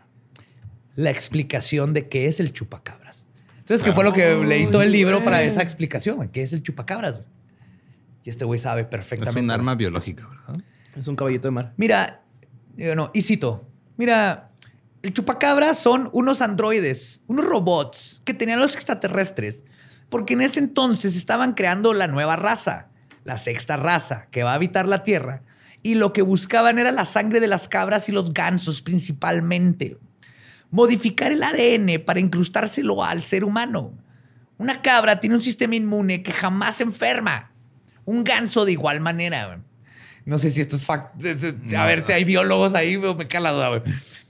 [SPEAKER 2] La explicación de qué es el chupacabras. Entonces, ¿qué fue lo que leí todo el libro para esa explicación? güey? ¿Qué es el chupacabras? güey? Y este güey sabe
[SPEAKER 1] Es
[SPEAKER 2] perfectamente.
[SPEAKER 1] un
[SPEAKER 2] güey.
[SPEAKER 1] arma biológica, ¿verdad?
[SPEAKER 3] Es un caballito de mar.
[SPEAKER 2] Mira, yo no, y cito, mira, el chupacabra son unos androides, unos robots que tenían los extraterrestres, porque en ese entonces estaban creando la nueva raza, la sexta raza, que va a habitar la Tierra, y lo que buscaban era la sangre de las cabras y los gansos principalmente. Modificar el ADN para incrustárselo al ser humano. Una cabra tiene un sistema inmune que jamás se enferma. Un ganso de igual manera. güey. No sé si esto es fact. A ver si hay biólogos ahí, me cae la duda, güey.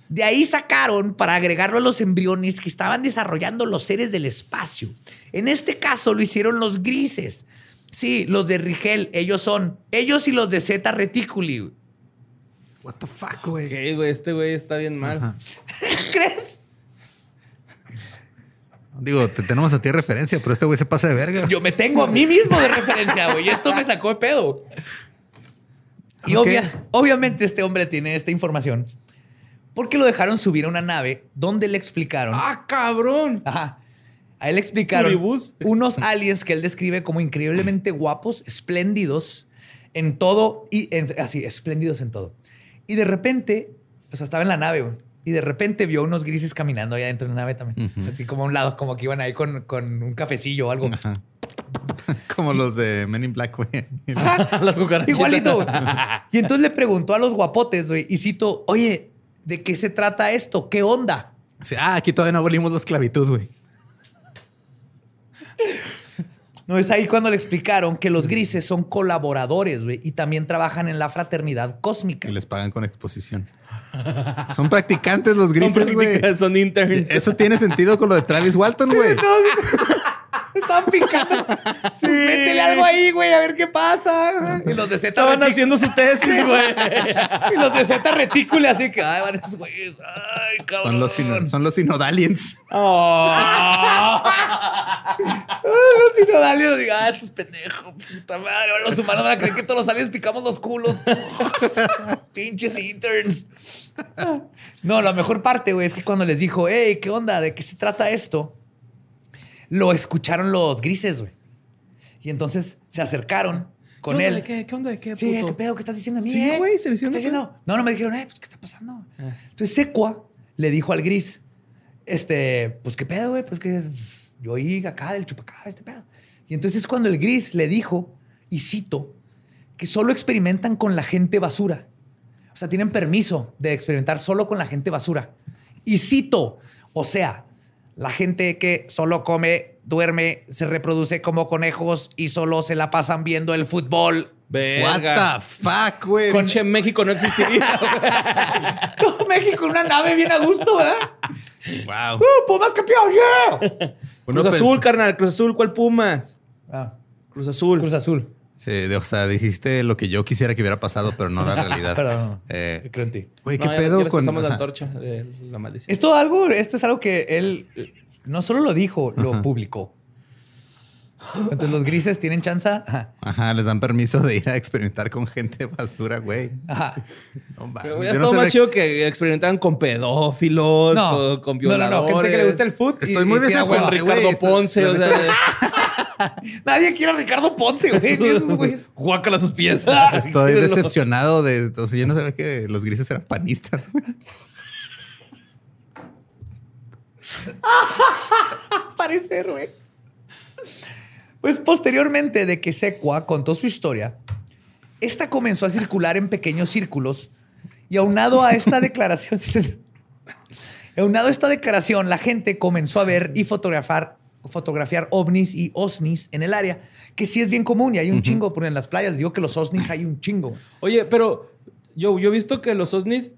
[SPEAKER 2] De ahí sacaron para agregarlo a los embriones que estaban desarrollando los seres del espacio. En este caso lo hicieron los grises. Sí, los de Rigel, ellos son. Ellos y los de Zeta Reticuli. güey.
[SPEAKER 1] What the fuck, güey.
[SPEAKER 3] Ok, güey, este güey está bien mal.
[SPEAKER 2] ¿Crees?
[SPEAKER 1] Digo, te tenemos a ti de referencia, pero este güey se pasa de verga.
[SPEAKER 2] Yo me tengo a mí mismo de referencia, güey. Y esto me sacó de pedo. Y obvia- obviamente este hombre tiene esta información porque lo dejaron subir a una nave donde le explicaron.
[SPEAKER 3] ¡Ah, cabrón!
[SPEAKER 2] Ajá. A él le explicaron unos aliens que él describe como increíblemente guapos, espléndidos en todo y en- así, espléndidos en todo. Y de repente, o sea, estaba en la nave, güey, y de repente vio unos grises caminando allá dentro de la nave también. Así como a un lado, como que iban ahí con, con un cafecillo o algo.
[SPEAKER 1] Ajá. Como los de Men in Black, güey.
[SPEAKER 3] Las cucarachitas.
[SPEAKER 2] Igualito. Y entonces le preguntó a los guapotes, güey, y cito, oye, ¿de qué se trata esto? ¿Qué onda?
[SPEAKER 1] Sí, ah, aquí todavía no abolimos la esclavitud, güey.
[SPEAKER 2] No es ahí cuando le explicaron que los grises son colaboradores, güey, y también trabajan en la fraternidad cósmica.
[SPEAKER 1] Y les pagan con exposición. Son practicantes los
[SPEAKER 3] Son,
[SPEAKER 1] grises, güey.
[SPEAKER 3] prácticas, son interns.
[SPEAKER 1] Eso tiene sentido con lo de Travis Walton, güey.
[SPEAKER 2] Estaban picando. Sí. Métele algo ahí, güey, a ver qué pasa. Y los de Z
[SPEAKER 3] Estaban
[SPEAKER 2] retic-
[SPEAKER 3] haciendo su tesis, güey.
[SPEAKER 2] Y los de Z retícule, así que, ay, van estos güeyes. Ay, cabrón.
[SPEAKER 1] Son los, sino- son los sinodaliens.
[SPEAKER 3] Oh.
[SPEAKER 2] Los sinodalios, digo, ah, estos pendejos, puta madre. Los humanos van a creer que todos los aliens picamos los culos. Pinches interns. No, la mejor parte, güey, es que cuando les dijo, hey, ¿qué onda? ¿De qué se trata esto? Lo escucharon los grises, güey. Y entonces se acercaron con
[SPEAKER 3] ¿Qué
[SPEAKER 2] él.
[SPEAKER 3] de qué? ¿Qué onda de qué,
[SPEAKER 2] Sí,
[SPEAKER 3] puto?
[SPEAKER 2] ¿qué pedo? ¿Qué estás diciendo a mí?
[SPEAKER 3] Sí,
[SPEAKER 2] eh?
[SPEAKER 3] se
[SPEAKER 2] ¿Qué
[SPEAKER 3] le hicieron
[SPEAKER 2] estás
[SPEAKER 3] eso.
[SPEAKER 2] diciendo? No, no me dijeron, eh, pues, ¿qué está pasando?
[SPEAKER 3] Ah.
[SPEAKER 2] Entonces Secua le dijo al gris, este, pues, ¿qué pedo, güey? Pues que yo oí acá del chupacá, este pedo. Y entonces es cuando el gris le dijo, y cito, que solo experimentan con la gente basura. O sea, tienen permiso de experimentar solo con la gente basura. Y cito, o sea, la gente que solo come, duerme, se reproduce como conejos y solo se la pasan viendo el fútbol.
[SPEAKER 1] What the fuck, güey.
[SPEAKER 3] Conche México no existiría.
[SPEAKER 2] Todo México en una nave bien a gusto, ¿verdad?
[SPEAKER 1] Wow.
[SPEAKER 2] ¡Uh, Pumas campeón! ¡Yeah!
[SPEAKER 3] Cruz Azul, carnal. Cruz Azul, ¿cuál Pumas?
[SPEAKER 2] Ah,
[SPEAKER 3] Cruz Azul.
[SPEAKER 2] Cruz Azul.
[SPEAKER 1] Sí, de- o sea, dijiste lo que yo quisiera que hubiera pasado, pero no la realidad.
[SPEAKER 2] Perdón.
[SPEAKER 1] Eh,
[SPEAKER 2] Creo en ti.
[SPEAKER 1] Güey, ¿qué
[SPEAKER 3] No,
[SPEAKER 1] pedo con...? o
[SPEAKER 3] la
[SPEAKER 1] sea,
[SPEAKER 3] antorcha de la maldición.
[SPEAKER 2] Esto, algo, esto es algo que él no solo lo dijo, lo publicó. Entonces los grises tienen chance. Ajá.
[SPEAKER 1] Ajá, les dan permiso de ir a experimentar con gente basura, güey.
[SPEAKER 2] Ajá.
[SPEAKER 1] No
[SPEAKER 3] Pero
[SPEAKER 1] yo
[SPEAKER 3] ya
[SPEAKER 1] no
[SPEAKER 3] más chido que experimentaban con pedófilos,
[SPEAKER 2] No.
[SPEAKER 3] con, con
[SPEAKER 2] no, no,
[SPEAKER 3] violadores.
[SPEAKER 2] no. Gente que le gusta el food. y-
[SPEAKER 1] Estoy muy
[SPEAKER 2] y
[SPEAKER 1] desacuerdo.
[SPEAKER 2] hueva.
[SPEAKER 3] Con Ricardo
[SPEAKER 1] esto-
[SPEAKER 3] Ponce,
[SPEAKER 1] la
[SPEAKER 3] o sea,
[SPEAKER 2] Nadie quiere a Ricardo Ponce, güey.
[SPEAKER 3] Guácala sus piezas.
[SPEAKER 1] Estoy decepcionado de... O sea, yo no sabía que los grises eran panistas, güey.
[SPEAKER 2] parecer, güey. Pues posteriormente de que Secua contó su historia, esta comenzó a circular en pequeños círculos y aunado a esta declaración, aunado a esta declaración, la gente comenzó a ver y fotografiar, fotografiar ovnis y osnis en el área, que sí es bien común y hay un chingo, porque en las playas digo que los osnis hay un chingo.
[SPEAKER 3] Oye, pero yo, yo he visto que los ovnis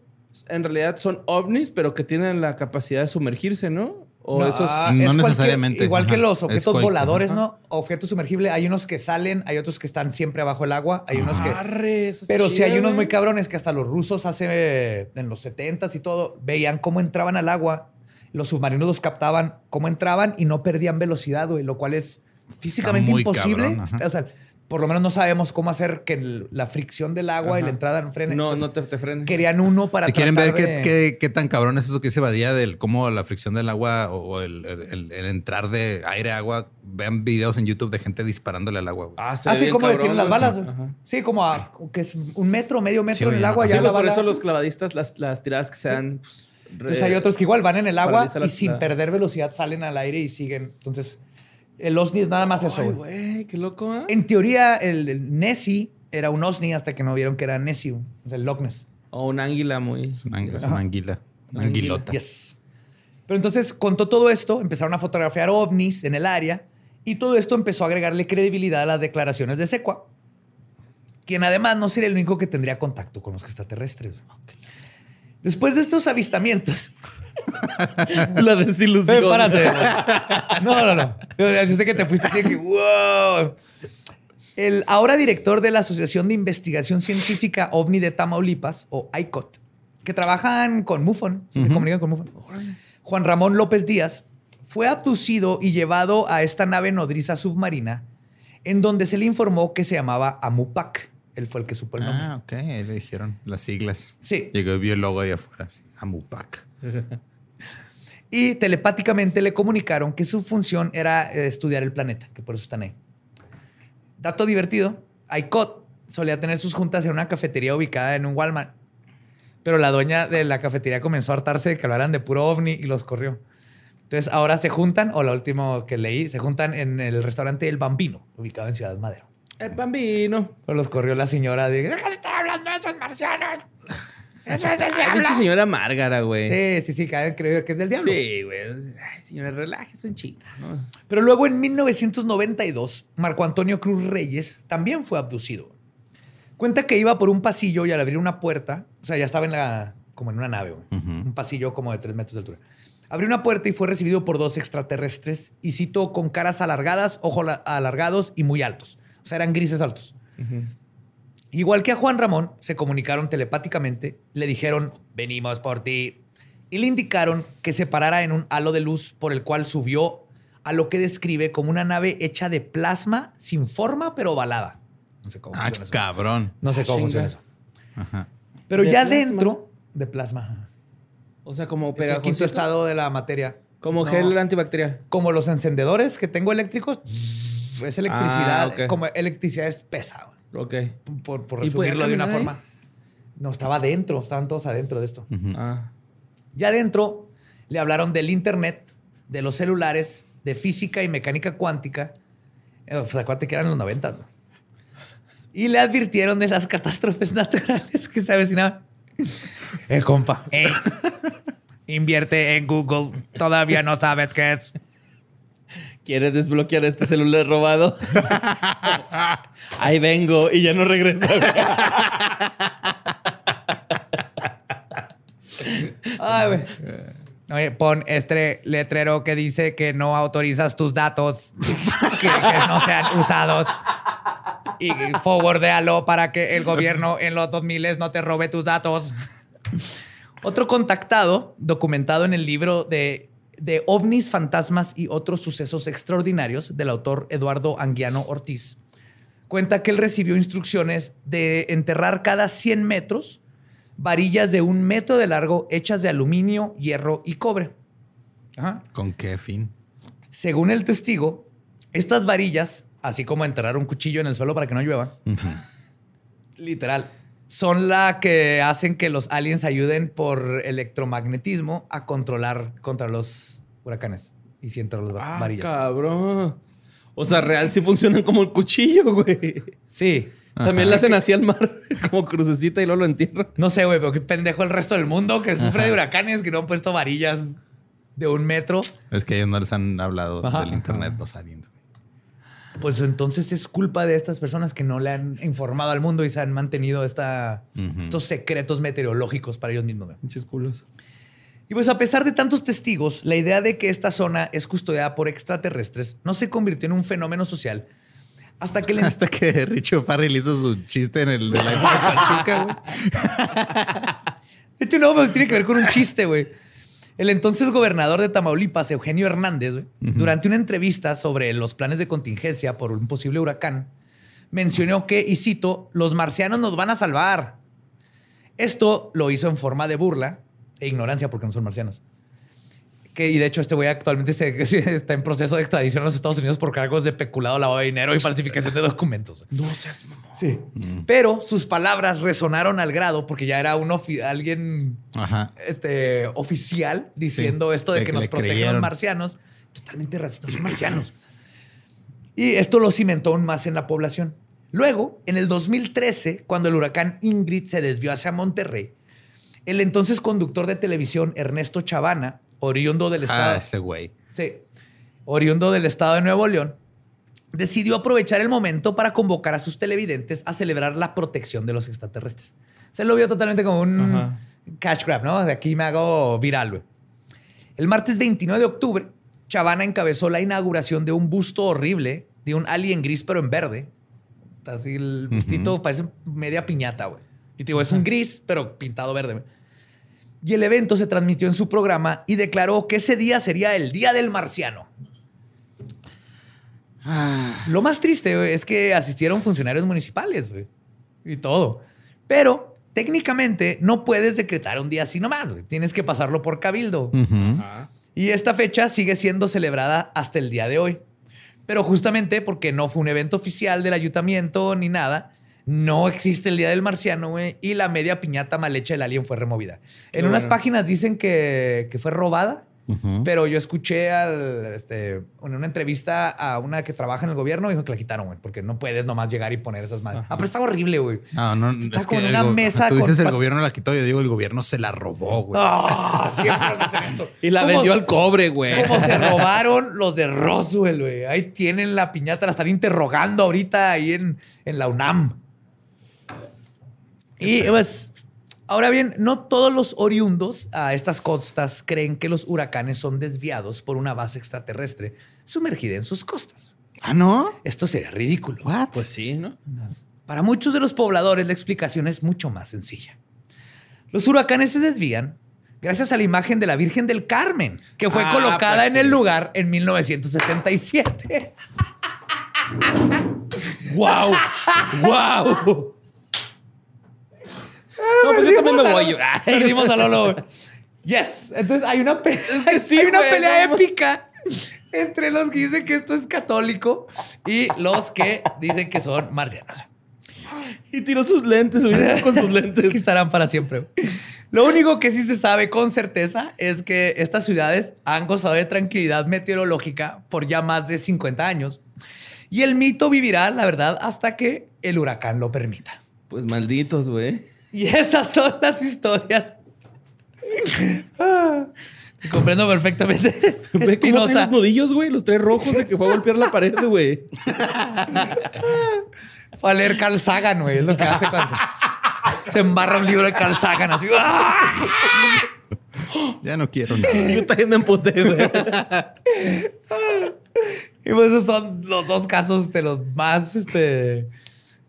[SPEAKER 3] en realidad son ovnis, pero que tienen la capacidad de sumergirse, ¿no? O
[SPEAKER 2] No,
[SPEAKER 3] esos...
[SPEAKER 2] ah,
[SPEAKER 1] No necesariamente,
[SPEAKER 2] igual que los objetos
[SPEAKER 1] cual-
[SPEAKER 2] voladores,
[SPEAKER 1] ajá.
[SPEAKER 2] ¿no? Objetos sumergibles. Hay unos que salen, hay otros que están siempre abajo del agua, hay unos que...
[SPEAKER 3] Arre, está
[SPEAKER 2] Pero sí
[SPEAKER 3] chido,
[SPEAKER 2] hay unos muy cabrones que hasta los rusos hace en los 70s y todo veían cómo entraban al agua. Los submarinos los captaban, cómo entraban y no perdían velocidad, güey, lo cual es físicamente imposible.
[SPEAKER 1] cabrón,
[SPEAKER 2] o sea, por lo menos no sabemos cómo hacer que el- la fricción del agua y la entrada no frene.
[SPEAKER 3] No,
[SPEAKER 2] Entonces,
[SPEAKER 3] no te, te frenes.
[SPEAKER 2] Querían uno para
[SPEAKER 1] Si quieren ver qué, qué- qué tan cabrón es eso que se evadía del cómo la fricción del agua o, o el, el- el entrar de aire a agua, vean videos en YouTube de gente disparándole al agua. güey.
[SPEAKER 3] Ah, se ve
[SPEAKER 2] Así
[SPEAKER 3] bien
[SPEAKER 2] como detienen las balas.
[SPEAKER 3] Sí.
[SPEAKER 2] Sí, como a- que es un metro, medio metro
[SPEAKER 1] Sí,
[SPEAKER 2] en el agua, ya
[SPEAKER 3] Sí,
[SPEAKER 2] la
[SPEAKER 3] por
[SPEAKER 2] bala.
[SPEAKER 3] eso los clavadistas, las, las tiradas que se dan... pues,
[SPEAKER 2] Entonces hay otros que igual van en el agua
[SPEAKER 3] la-
[SPEAKER 2] y sin
[SPEAKER 3] la-
[SPEAKER 2] perder velocidad salen al aire y siguen. Entonces, el OSNI es nada más eso.
[SPEAKER 3] Ay,
[SPEAKER 2] güey.
[SPEAKER 3] qué loco, ¿eh?
[SPEAKER 2] En teoría, el, el Nessie era un OSNI hasta que no vieron que era Nessie, o sea, el Loch Ness.
[SPEAKER 3] O un águila muy...
[SPEAKER 1] Es una, es
[SPEAKER 2] Ajá.
[SPEAKER 1] una anguila, una anguilota.
[SPEAKER 2] Yes. Pero entonces contó todo esto, empezaron a fotografiar ovnis en el área y todo esto empezó a agregarle credibilidad a las declaraciones de Secua, quien además no sería el único que tendría contacto con los extraterrestres. Después de estos avistamientos,
[SPEAKER 3] La desilusión.
[SPEAKER 2] Eh, párate. No, no, no. Yo, yo sé que te fuiste así que, wow. El ahora director de la Asociación de Investigación Científica OVNI de Tamaulipas, o ICOT, que trabajan con MUFON, se comunican con MUFON, Juan Ramón López Díaz, fue abducido y llevado a esta nave nodriza submarina, en donde se le informó que se llamaba Amupac. Él fue el que supo el nombre.
[SPEAKER 1] Ah, ok. Ahí le dijeron las siglas.
[SPEAKER 2] Sí.
[SPEAKER 1] Llegó y vio el logo ahí afuera. así, Amupac.
[SPEAKER 2] Y telepáticamente le comunicaron que su función era eh, estudiar el planeta, que por eso están ahí. Dato divertido, ICOT solía tener sus juntas en una cafetería ubicada en un Walmart. Pero la dueña de la cafetería comenzó a hartarse de que hablaran de puro ovni y los corrió. Entonces ahora se juntan, o lo último que leí, se juntan en el restaurante El Bambino, ubicado en Ciudad Madero.
[SPEAKER 3] El bambino.
[SPEAKER 2] Pero los corrió la señora de... ¡Deja de estar hablando de esos marcianos! ¡Eso es el diablo!
[SPEAKER 3] pinche señora Márgara, güey.
[SPEAKER 2] Sí, sí, sí, que han creído que es del diablo.
[SPEAKER 3] Sí, güey. Ay, señora, relájese un chingo, ¿no?
[SPEAKER 2] Pero luego en 1992, Marco Antonio Cruz Reyes también fue abducido. Cuenta que iba por un pasillo y al abrir una puerta, o sea, ya estaba en la, como en una nave, güey. un pasillo como de tres metros de altura. Abrió una puerta y fue recibido por dos extraterrestres, y cito, con caras alargadas, ojos alargados y muy altos. O sea, eran grises altos. Igual que a Juan Ramón, se comunicaron telepáticamente, le dijeron, venimos por ti, y le indicaron que se parara en un halo de luz por el cual subió a lo que describe como una nave hecha de plasma sin forma pero ovalada.
[SPEAKER 1] No sé cómo ah, funciona eso. cabrón.
[SPEAKER 2] No sé cómo funciona eso. Pero ya dentro de plasma.
[SPEAKER 3] O sea, como
[SPEAKER 2] es el quinto estado de la materia.
[SPEAKER 3] Como gel antibacterial.
[SPEAKER 2] Como los encendedores que tengo eléctricos. Es electricidad. Ah, como electricidad espesa.
[SPEAKER 3] Ok.
[SPEAKER 2] Por, por resumirlo de una forma. No, estaba adentro. Estaban todos adentro de esto. Ah. Ya adentro le hablaron del internet, de los celulares, de física y mecánica cuántica. Eh, o sea, que eran los noventas. Y le advirtieron de las catástrofes naturales que se avecinaban. Eh, compa. Eh, invierte en Google. Todavía no sabes qué es.
[SPEAKER 3] ¿Quieres desbloquear este celular robado? Ahí vengo y ya no regreso.
[SPEAKER 2] Ay, güey. Oye, pon este letrero que dice que no autorizas tus datos que, no sean usados y forwardéalo para que el gobierno en los 2000 no te robe tus datos. Otro contactado, documentado en el libro de, de ovnis, fantasmas y otros sucesos extraordinarios del autor Eduardo Anguiano Ortiz, cuenta que él recibió instrucciones de enterrar cada 100 metros varillas de un metro de largo hechas de aluminio, hierro y cobre.
[SPEAKER 1] ¿Con qué fin?
[SPEAKER 2] Según el testigo, estas varillas, así como enterrar un cuchillo en el suelo para que no llueva, literal, son la que hacen que los aliens ayuden por electromagnetismo a controlar contra los huracanes y si entran las ah, varillas.
[SPEAKER 3] Cabrón. O sea, real sí funcionan como el cuchillo, güey.
[SPEAKER 2] Sí.
[SPEAKER 3] También le hacen así al mar, como crucecita y luego lo entierran.
[SPEAKER 2] No sé, güey, pero qué pendejo el resto del mundo que sufre de huracanes que no han puesto varillas de un metro.
[SPEAKER 1] Es que ellos no les han hablado del internet, los aliens.
[SPEAKER 2] Pues entonces es culpa de estas personas que no le han informado al mundo y se han mantenido esta, estos secretos meteorológicos para ellos mismos.
[SPEAKER 3] Muchos culos.
[SPEAKER 2] Y pues a pesar de tantos testigos, la idea de que esta zona es custodiada por extraterrestres no se convirtió en un fenómeno social hasta que, le...
[SPEAKER 1] Hasta que Richo Farrell hizo su chiste en el de la Pachuca, güey.
[SPEAKER 2] De hecho, no, pues tiene que ver con un chiste, güey. El entonces gobernador de Tamaulipas, Eugenio Hernández, güey, durante una entrevista sobre los planes de contingencia por un posible huracán, mencionó que, y cito, los marcianos nos van a salvar. Esto lo hizo en forma de burla e ignorancia porque no son marcianos que, y de hecho este güey actualmente se, está en proceso de extradición a los Estados Unidos por cargos de peculado, lavado de dinero y falsificación de documentos.
[SPEAKER 3] No seas
[SPEAKER 2] Sí. Mm. Pero sus palabras resonaron al grado porque ya era un alguien Este, oficial diciendo esto de, que, nos protegen los marcianos. Totalmente racistas, son marcianos. Y esto lo cimentó aún más en la población. Luego, en el 2013, cuando el huracán Ingrid se desvió hacia Monterrey, el entonces conductor de televisión Ernesto Chavana oriundo del ah, estado.
[SPEAKER 1] Ah, ese güey.
[SPEAKER 2] Sí. Oriundo del estado de Nuevo León, decidió aprovechar el momento para convocar a sus televidentes a celebrar la protección de los extraterrestres. Se lo vio totalmente como un cash grab, ¿no? De aquí me hago viral, güey. El martes 29 de octubre, Chavana encabezó la inauguración de un busto horrible de un alien gris pero en verde. Está así el bustito, parece media piñata, güey. Y digo, es un gris pero pintado verde. Güey. Y el evento se transmitió en su programa y declaró que ese día sería el Día del Marciano. Lo más triste es que asistieron funcionarios municipales y todo. Pero técnicamente no puedes decretar un día así nomás. Tienes que pasarlo por cabildo. Y esta fecha sigue siendo celebrada hasta el día de hoy. Pero justamente porque no fue un evento oficial del ayuntamiento ni nada, no existe el Día del Marciano, güey, y la media piñata mal hecha del alien fue removida. en unas páginas dicen que, fue robada, pero yo escuché al, este, en una entrevista a una que trabaja en el gobierno y dijo que la quitaron, güey, porque no puedes nomás llegar y poner esas madres. Ah, pero está horrible, güey.
[SPEAKER 1] No, no,
[SPEAKER 2] está es como en una mesa.
[SPEAKER 1] Tú dices el gobierno la quitó, yo digo el gobierno se la robó, güey.
[SPEAKER 2] Ah, siempre hacen eso.
[SPEAKER 3] y la vendió al cobre, güey.
[SPEAKER 2] Como se robaron los de Roswell, güey. Ahí tienen la piñata, la están interrogando ahorita ahí en, en la UNAM. Y pues, Ahora bien, no todos los oriundos a estas costas creen que los huracanes son desviados por una base extraterrestre sumergida en sus costas.
[SPEAKER 1] Ah, no.
[SPEAKER 2] Esto sería ridículo.
[SPEAKER 1] What?
[SPEAKER 3] Pues sí, ¿no?
[SPEAKER 2] Para muchos de los pobladores la explicación es mucho más sencilla. Los huracanes se desvían gracias a la imagen de la Virgen del Carmen, que fue
[SPEAKER 3] Ah,
[SPEAKER 2] colocada
[SPEAKER 3] pues
[SPEAKER 2] en
[SPEAKER 3] sí.
[SPEAKER 2] el lugar en 1977. ¡Wow! ¡Wow!
[SPEAKER 3] No, pues yo también me voy.
[SPEAKER 2] Perdimos a Lolo. Yes. Entonces hay una, pe-
[SPEAKER 3] sí,
[SPEAKER 2] hay una pelea épica entre los que dicen que esto es católico y los que dicen que son marcianos.
[SPEAKER 3] Y tiró sus lentes, con sus
[SPEAKER 2] que
[SPEAKER 3] lentes.
[SPEAKER 2] estarán para siempre. Lo único que sí se sabe con certeza es que estas ciudades han gozado de tranquilidad meteorológica por ya más de 50 años. Y el mito vivirá, la verdad, hasta que el huracán lo permita.
[SPEAKER 3] Pues malditos, güey.
[SPEAKER 2] Y esas son las historias. Te comprendo perfectamente.
[SPEAKER 3] Ve cómo trae
[SPEAKER 2] Espinosa.
[SPEAKER 3] los nudillos, güey. Los tres rojos de que fue a golpear la pared, güey.
[SPEAKER 2] Fue a leer Carl Sagan, güey. Es lo que hace cuando se, se embarra un libro de Carl Sagan así.
[SPEAKER 1] Ya no quiero nada.
[SPEAKER 3] Yo también me emputé, güey.
[SPEAKER 2] Y pues esos son los dos casos de los más este,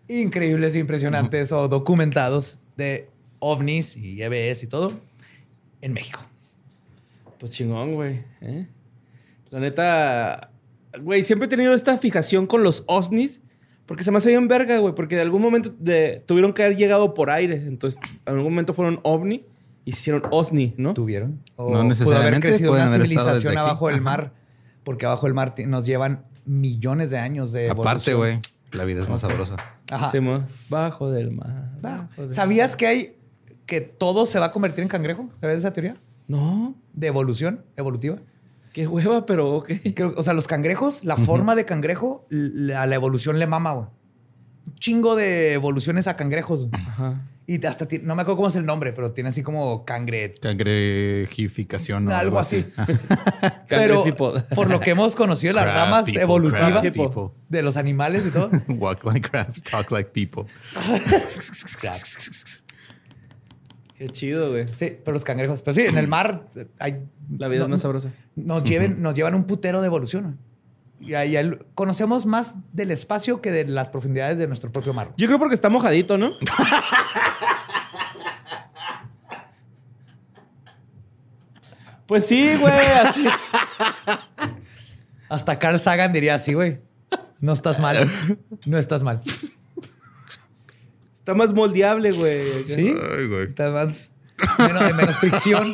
[SPEAKER 2] increíbles e impresionantes o documentados de ovnis y EBS y todo en México.
[SPEAKER 3] Pues chingón, güey. ¿eh? La neta, güey, siempre he tenido esta fijación con los OSNIs. Porque se me hace bien verga, güey. Porque de algún momento de- tuvieron que haber llegado por aire. Entonces, en algún momento fueron OVNI y se hicieron OSNI, ¿no?
[SPEAKER 2] ¿Tuvieron? O
[SPEAKER 1] No
[SPEAKER 2] pudo haber
[SPEAKER 1] necesariamente,
[SPEAKER 2] crecido una
[SPEAKER 1] haber
[SPEAKER 2] civilización abajo del mar. Porque abajo del mar nos llevan millones de años de
[SPEAKER 1] Aparte, güey, la vida es más sabrosa.
[SPEAKER 2] Ajá.
[SPEAKER 3] Bajo del mar. Bajo del
[SPEAKER 2] ¿Sabías que hay que todo se va a convertir en cangrejo? ¿Sabes esa teoría?
[SPEAKER 3] No,
[SPEAKER 2] De evolución evolutiva.
[SPEAKER 3] qué hueva, pero ok.
[SPEAKER 2] Creo- o sea, los cangrejos, la forma de cangrejo, l- a la evolución le mama, güey. Un chingo de evoluciones a cangrejos.
[SPEAKER 3] Ajá.
[SPEAKER 2] Y hasta, ti- no me acuerdo cómo es el nombre, pero tiene así como cangre.
[SPEAKER 1] Cangrejificación o
[SPEAKER 2] algo así. Pero por lo que hemos conocido, las
[SPEAKER 1] Crab
[SPEAKER 2] ramas
[SPEAKER 1] people,
[SPEAKER 2] evolutivas de los animales y todo.
[SPEAKER 1] Walk like crabs, talk like people.
[SPEAKER 3] Qué chido, güey.
[SPEAKER 2] Sí, pero los cangrejos. Pero sí, en el mar eh, hay.
[SPEAKER 3] La vida
[SPEAKER 2] no-
[SPEAKER 3] es más sabrosa.
[SPEAKER 2] Nos, lleven, nos llevan un putero de evolución. Y ahí conocemos más del espacio que de las profundidades de nuestro propio mar.
[SPEAKER 3] Yo creo porque está mojadito, ¿no? pues sí, güey. Así.
[SPEAKER 2] Hasta Carl Sagan diría así, güey. No estás mal. No estás mal.
[SPEAKER 3] Está más moldeable, güey.
[SPEAKER 2] ¿Sí?
[SPEAKER 1] Ay, güey.
[SPEAKER 2] Estás más. Menos, de menos fricción.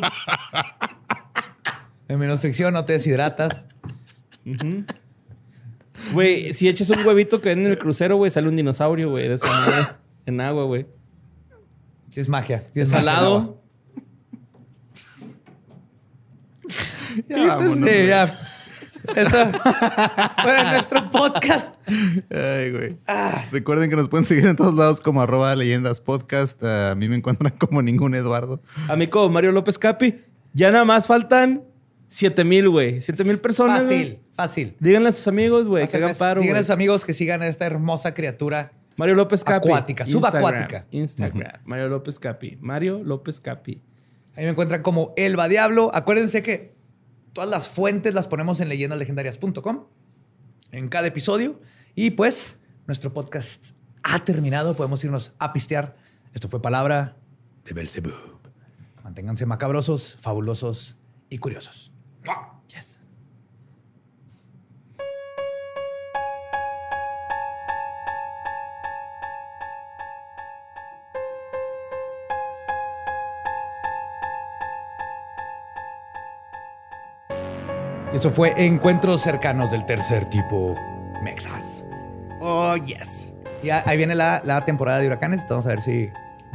[SPEAKER 2] De menos fricción, no te deshidratas.
[SPEAKER 3] Güey, si echas un huevito que ven en el crucero, güey, sale un dinosaurio, güey, de esa madre. En agua, güey.
[SPEAKER 2] Sí, es magia. Sí, es.
[SPEAKER 3] Salado.
[SPEAKER 1] Ya vámonos,
[SPEAKER 2] sí, ya. Eso fue nuestro podcast.
[SPEAKER 1] Ay, güey. Recuerden que nos pueden seguir en todos lados como arroba leyendas podcast. Ah, a mí me encuentran como ningún Eduardo.
[SPEAKER 3] Amigo Mario López Capi, ya nada más faltan 7 mil, güey. 7 mil personas. güey.
[SPEAKER 2] Fácil.
[SPEAKER 3] Díganle a sus amigos, güey, que hagan
[SPEAKER 2] Díganle
[SPEAKER 3] paro.
[SPEAKER 2] a sus amigos que sigan a esta hermosa criatura.
[SPEAKER 3] Mario López Capi.
[SPEAKER 2] Acuática, subacuática.
[SPEAKER 3] Instagram. Instagram. Mario López Capi. Mario López Capi.
[SPEAKER 2] Ahí me encuentran como Elba Diablo. Acuérdense que todas las fuentes las ponemos en leyendaslegendarias.com en cada episodio. Y pues, nuestro podcast ha terminado. Podemos irnos a pistear. Esto fue Palabra de Belzebub. Manténganse macabrosos, fabulosos y curiosos. Eso fue Encuentros cercanos del tercer tipo. Mexas. Oh, yes. Y ahí viene la, la temporada de huracanes. Vamos a ver si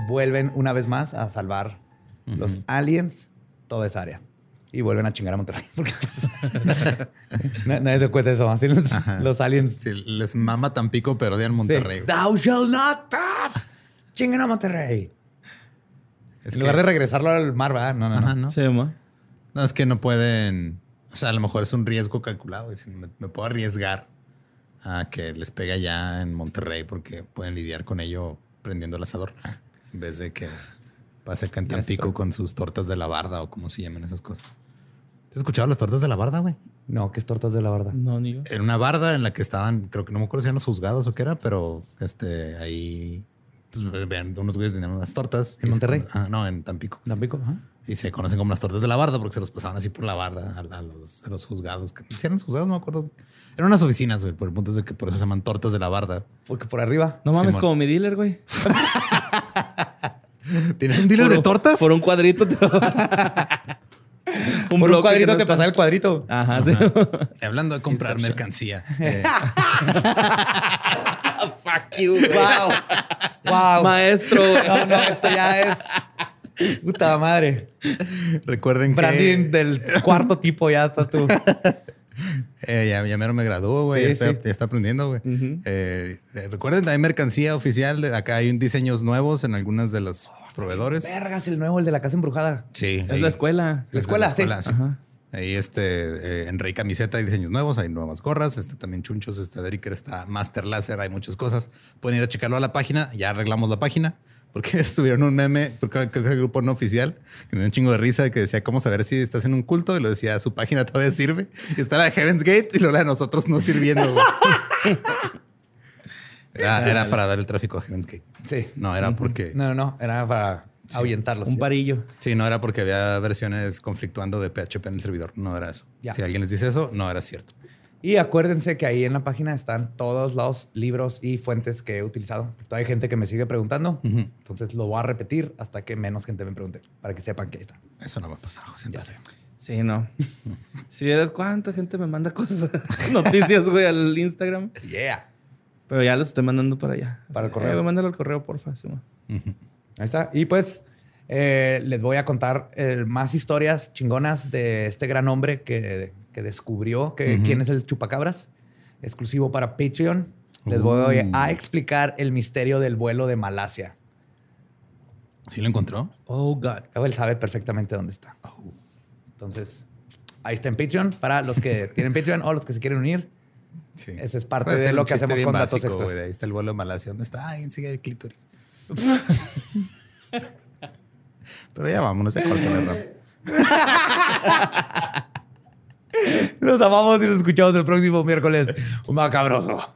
[SPEAKER 2] vuelven una vez más a salvar los aliens, toda esa área. Y vuelven a chingar a Monterrey. Porque pues, na- nadie se cuenta eso. Así los, los aliens.
[SPEAKER 1] Sí, les mama Tampico, pero odian Monterrey.
[SPEAKER 2] Sí. Thou shall not pass. Chingan a Monterrey.
[SPEAKER 1] Es
[SPEAKER 2] en
[SPEAKER 1] que-
[SPEAKER 2] lugar de regresarlo al mar, ¿verdad? No, no, no.
[SPEAKER 1] Ajá, ¿no?
[SPEAKER 3] Se llama.
[SPEAKER 1] No, es que no pueden. O sea, a lo mejor es un riesgo calculado. Dicen, me, me puedo arriesgar a que les pegue allá en Monterrey porque pueden lidiar con ello prendiendo el asador en vez de que Pasa acá en Tampico con sus tortas de la barda o como se llaman esas cosas. ¿Has escuchado las tortas de la barda, güey?
[SPEAKER 2] No, que es tortas de la verdad.
[SPEAKER 3] No, ni yo.
[SPEAKER 1] Era una barda en la que estaban, creo que no me acuerdo si eran los juzgados o qué era, pero este ahí pues, vean, unos güeyes tenían unas tortas.
[SPEAKER 2] ¿En
[SPEAKER 1] se
[SPEAKER 2] Monterrey?
[SPEAKER 1] ah, no, en Tampico.
[SPEAKER 2] Tampico, ajá.
[SPEAKER 1] Y se conocen como las tortas de la barda porque se los pasaban así por la barda a, a los, a los juzgados. Si eran los juzgados, no me acuerdo. Eran unas oficinas, güey, por el punto es de que por eso se llaman tortas de la barda.
[SPEAKER 2] Porque por arriba.
[SPEAKER 3] No mames, como mi dealer, güey.
[SPEAKER 1] ¿Tienes un dealer
[SPEAKER 3] Por
[SPEAKER 1] de
[SPEAKER 3] un-
[SPEAKER 1] tortas?
[SPEAKER 3] Por un cuadrito. te lo-
[SPEAKER 2] por un cuadrito
[SPEAKER 3] no
[SPEAKER 2] te
[SPEAKER 3] está-
[SPEAKER 2] pasaba el cuadrito.
[SPEAKER 3] Ajá, sí.
[SPEAKER 1] Y hablando de comprar mercancía. eh,
[SPEAKER 3] Fuck you,
[SPEAKER 2] Wow. Wow.
[SPEAKER 3] Maestro, güey.
[SPEAKER 2] No, no, esto ya es. Puta madre.
[SPEAKER 1] recuerden
[SPEAKER 2] Branding
[SPEAKER 1] que
[SPEAKER 2] del cuarto tipo, ya estás tú.
[SPEAKER 1] eh, ya, ya mero me graduó, güey.
[SPEAKER 2] Sí,
[SPEAKER 1] ya, está,
[SPEAKER 2] sí.
[SPEAKER 1] ya está aprendiendo, güey. Eh, eh, recuerden, hay mercancía oficial. de- Acá hay diseños nuevos en algunas de los proveedores.
[SPEAKER 2] Vergas, el nuevo, el de la casa embrujada.
[SPEAKER 1] Sí.
[SPEAKER 3] Es
[SPEAKER 1] ahí-
[SPEAKER 3] la escuela.
[SPEAKER 1] es de
[SPEAKER 2] escuela, sí.
[SPEAKER 3] Ajá.
[SPEAKER 1] Ahí este, eh, en Rey Camiseta hay diseños nuevos, hay nuevas gorras, este también chunchos, este Dericker está Master Láser, hay muchas cosas. Pueden ir a checarlo a la página, ya arreglamos la página, porque subieron un meme, porque creo que es el grupo no oficial, que me dio un chingo de risa, que decía cómo saber si estás en un culto, y lo decía, su página todavía sirve, y está la de Heaven's Gate, y lo la de nosotros no sirviendo. güey. Era, era para dar el tráfico a Heaven's Gate.
[SPEAKER 2] Sí.
[SPEAKER 1] No, era porque...
[SPEAKER 2] No, no, no. Era para ahuyentarlos.
[SPEAKER 3] Un parillo.
[SPEAKER 1] Sí, no era porque había versiones conflictuando de PHP en el servidor. No era eso.
[SPEAKER 2] Ya.
[SPEAKER 1] Si alguien les dice eso, no era cierto.
[SPEAKER 2] Y acuérdense que ahí en la página están todos los libros y fuentes que he utilizado. Todavía hay gente que me sigue preguntando. Entonces lo voy a repetir hasta que menos gente me pregunte, para que sepan que ahí está.
[SPEAKER 1] Eso no va a pasar, José.
[SPEAKER 2] Ya sé.
[SPEAKER 3] Sí, no. si vieras cuánta gente me manda cosas, noticias, güey, al Instagram.
[SPEAKER 2] Yeah.
[SPEAKER 3] Pero ya los estoy mandando para allá.
[SPEAKER 2] Para el
[SPEAKER 3] Así,
[SPEAKER 2] correo.
[SPEAKER 3] Eh, mándalo al correo, porfa.
[SPEAKER 1] Ujú.
[SPEAKER 2] Ahí está. Y pues eh, les voy a contar eh, más historias chingonas de este gran hombre que, que descubrió que, quién es el chupacabras, exclusivo para Patreon. Les voy
[SPEAKER 1] Uh.
[SPEAKER 2] a explicar el misterio del vuelo de Malasia.
[SPEAKER 1] ¿Sí lo encontró?
[SPEAKER 3] Oh, God.
[SPEAKER 2] Él sabe perfectamente dónde está. Entonces, ahí está en Patreon para los que tienen Patreon o los que se quieren unir.
[SPEAKER 1] Sí.
[SPEAKER 2] Ese es parte de lo que hacemos con datos
[SPEAKER 1] básico,
[SPEAKER 2] extras.
[SPEAKER 1] Ahí está el vuelo de Malasia. ¿Dónde está? Ahí enseguida el clítoris. Pero ya vámonos, ya.
[SPEAKER 2] Los amamos y nos escuchamos el próximo miércoles. Un macabroso.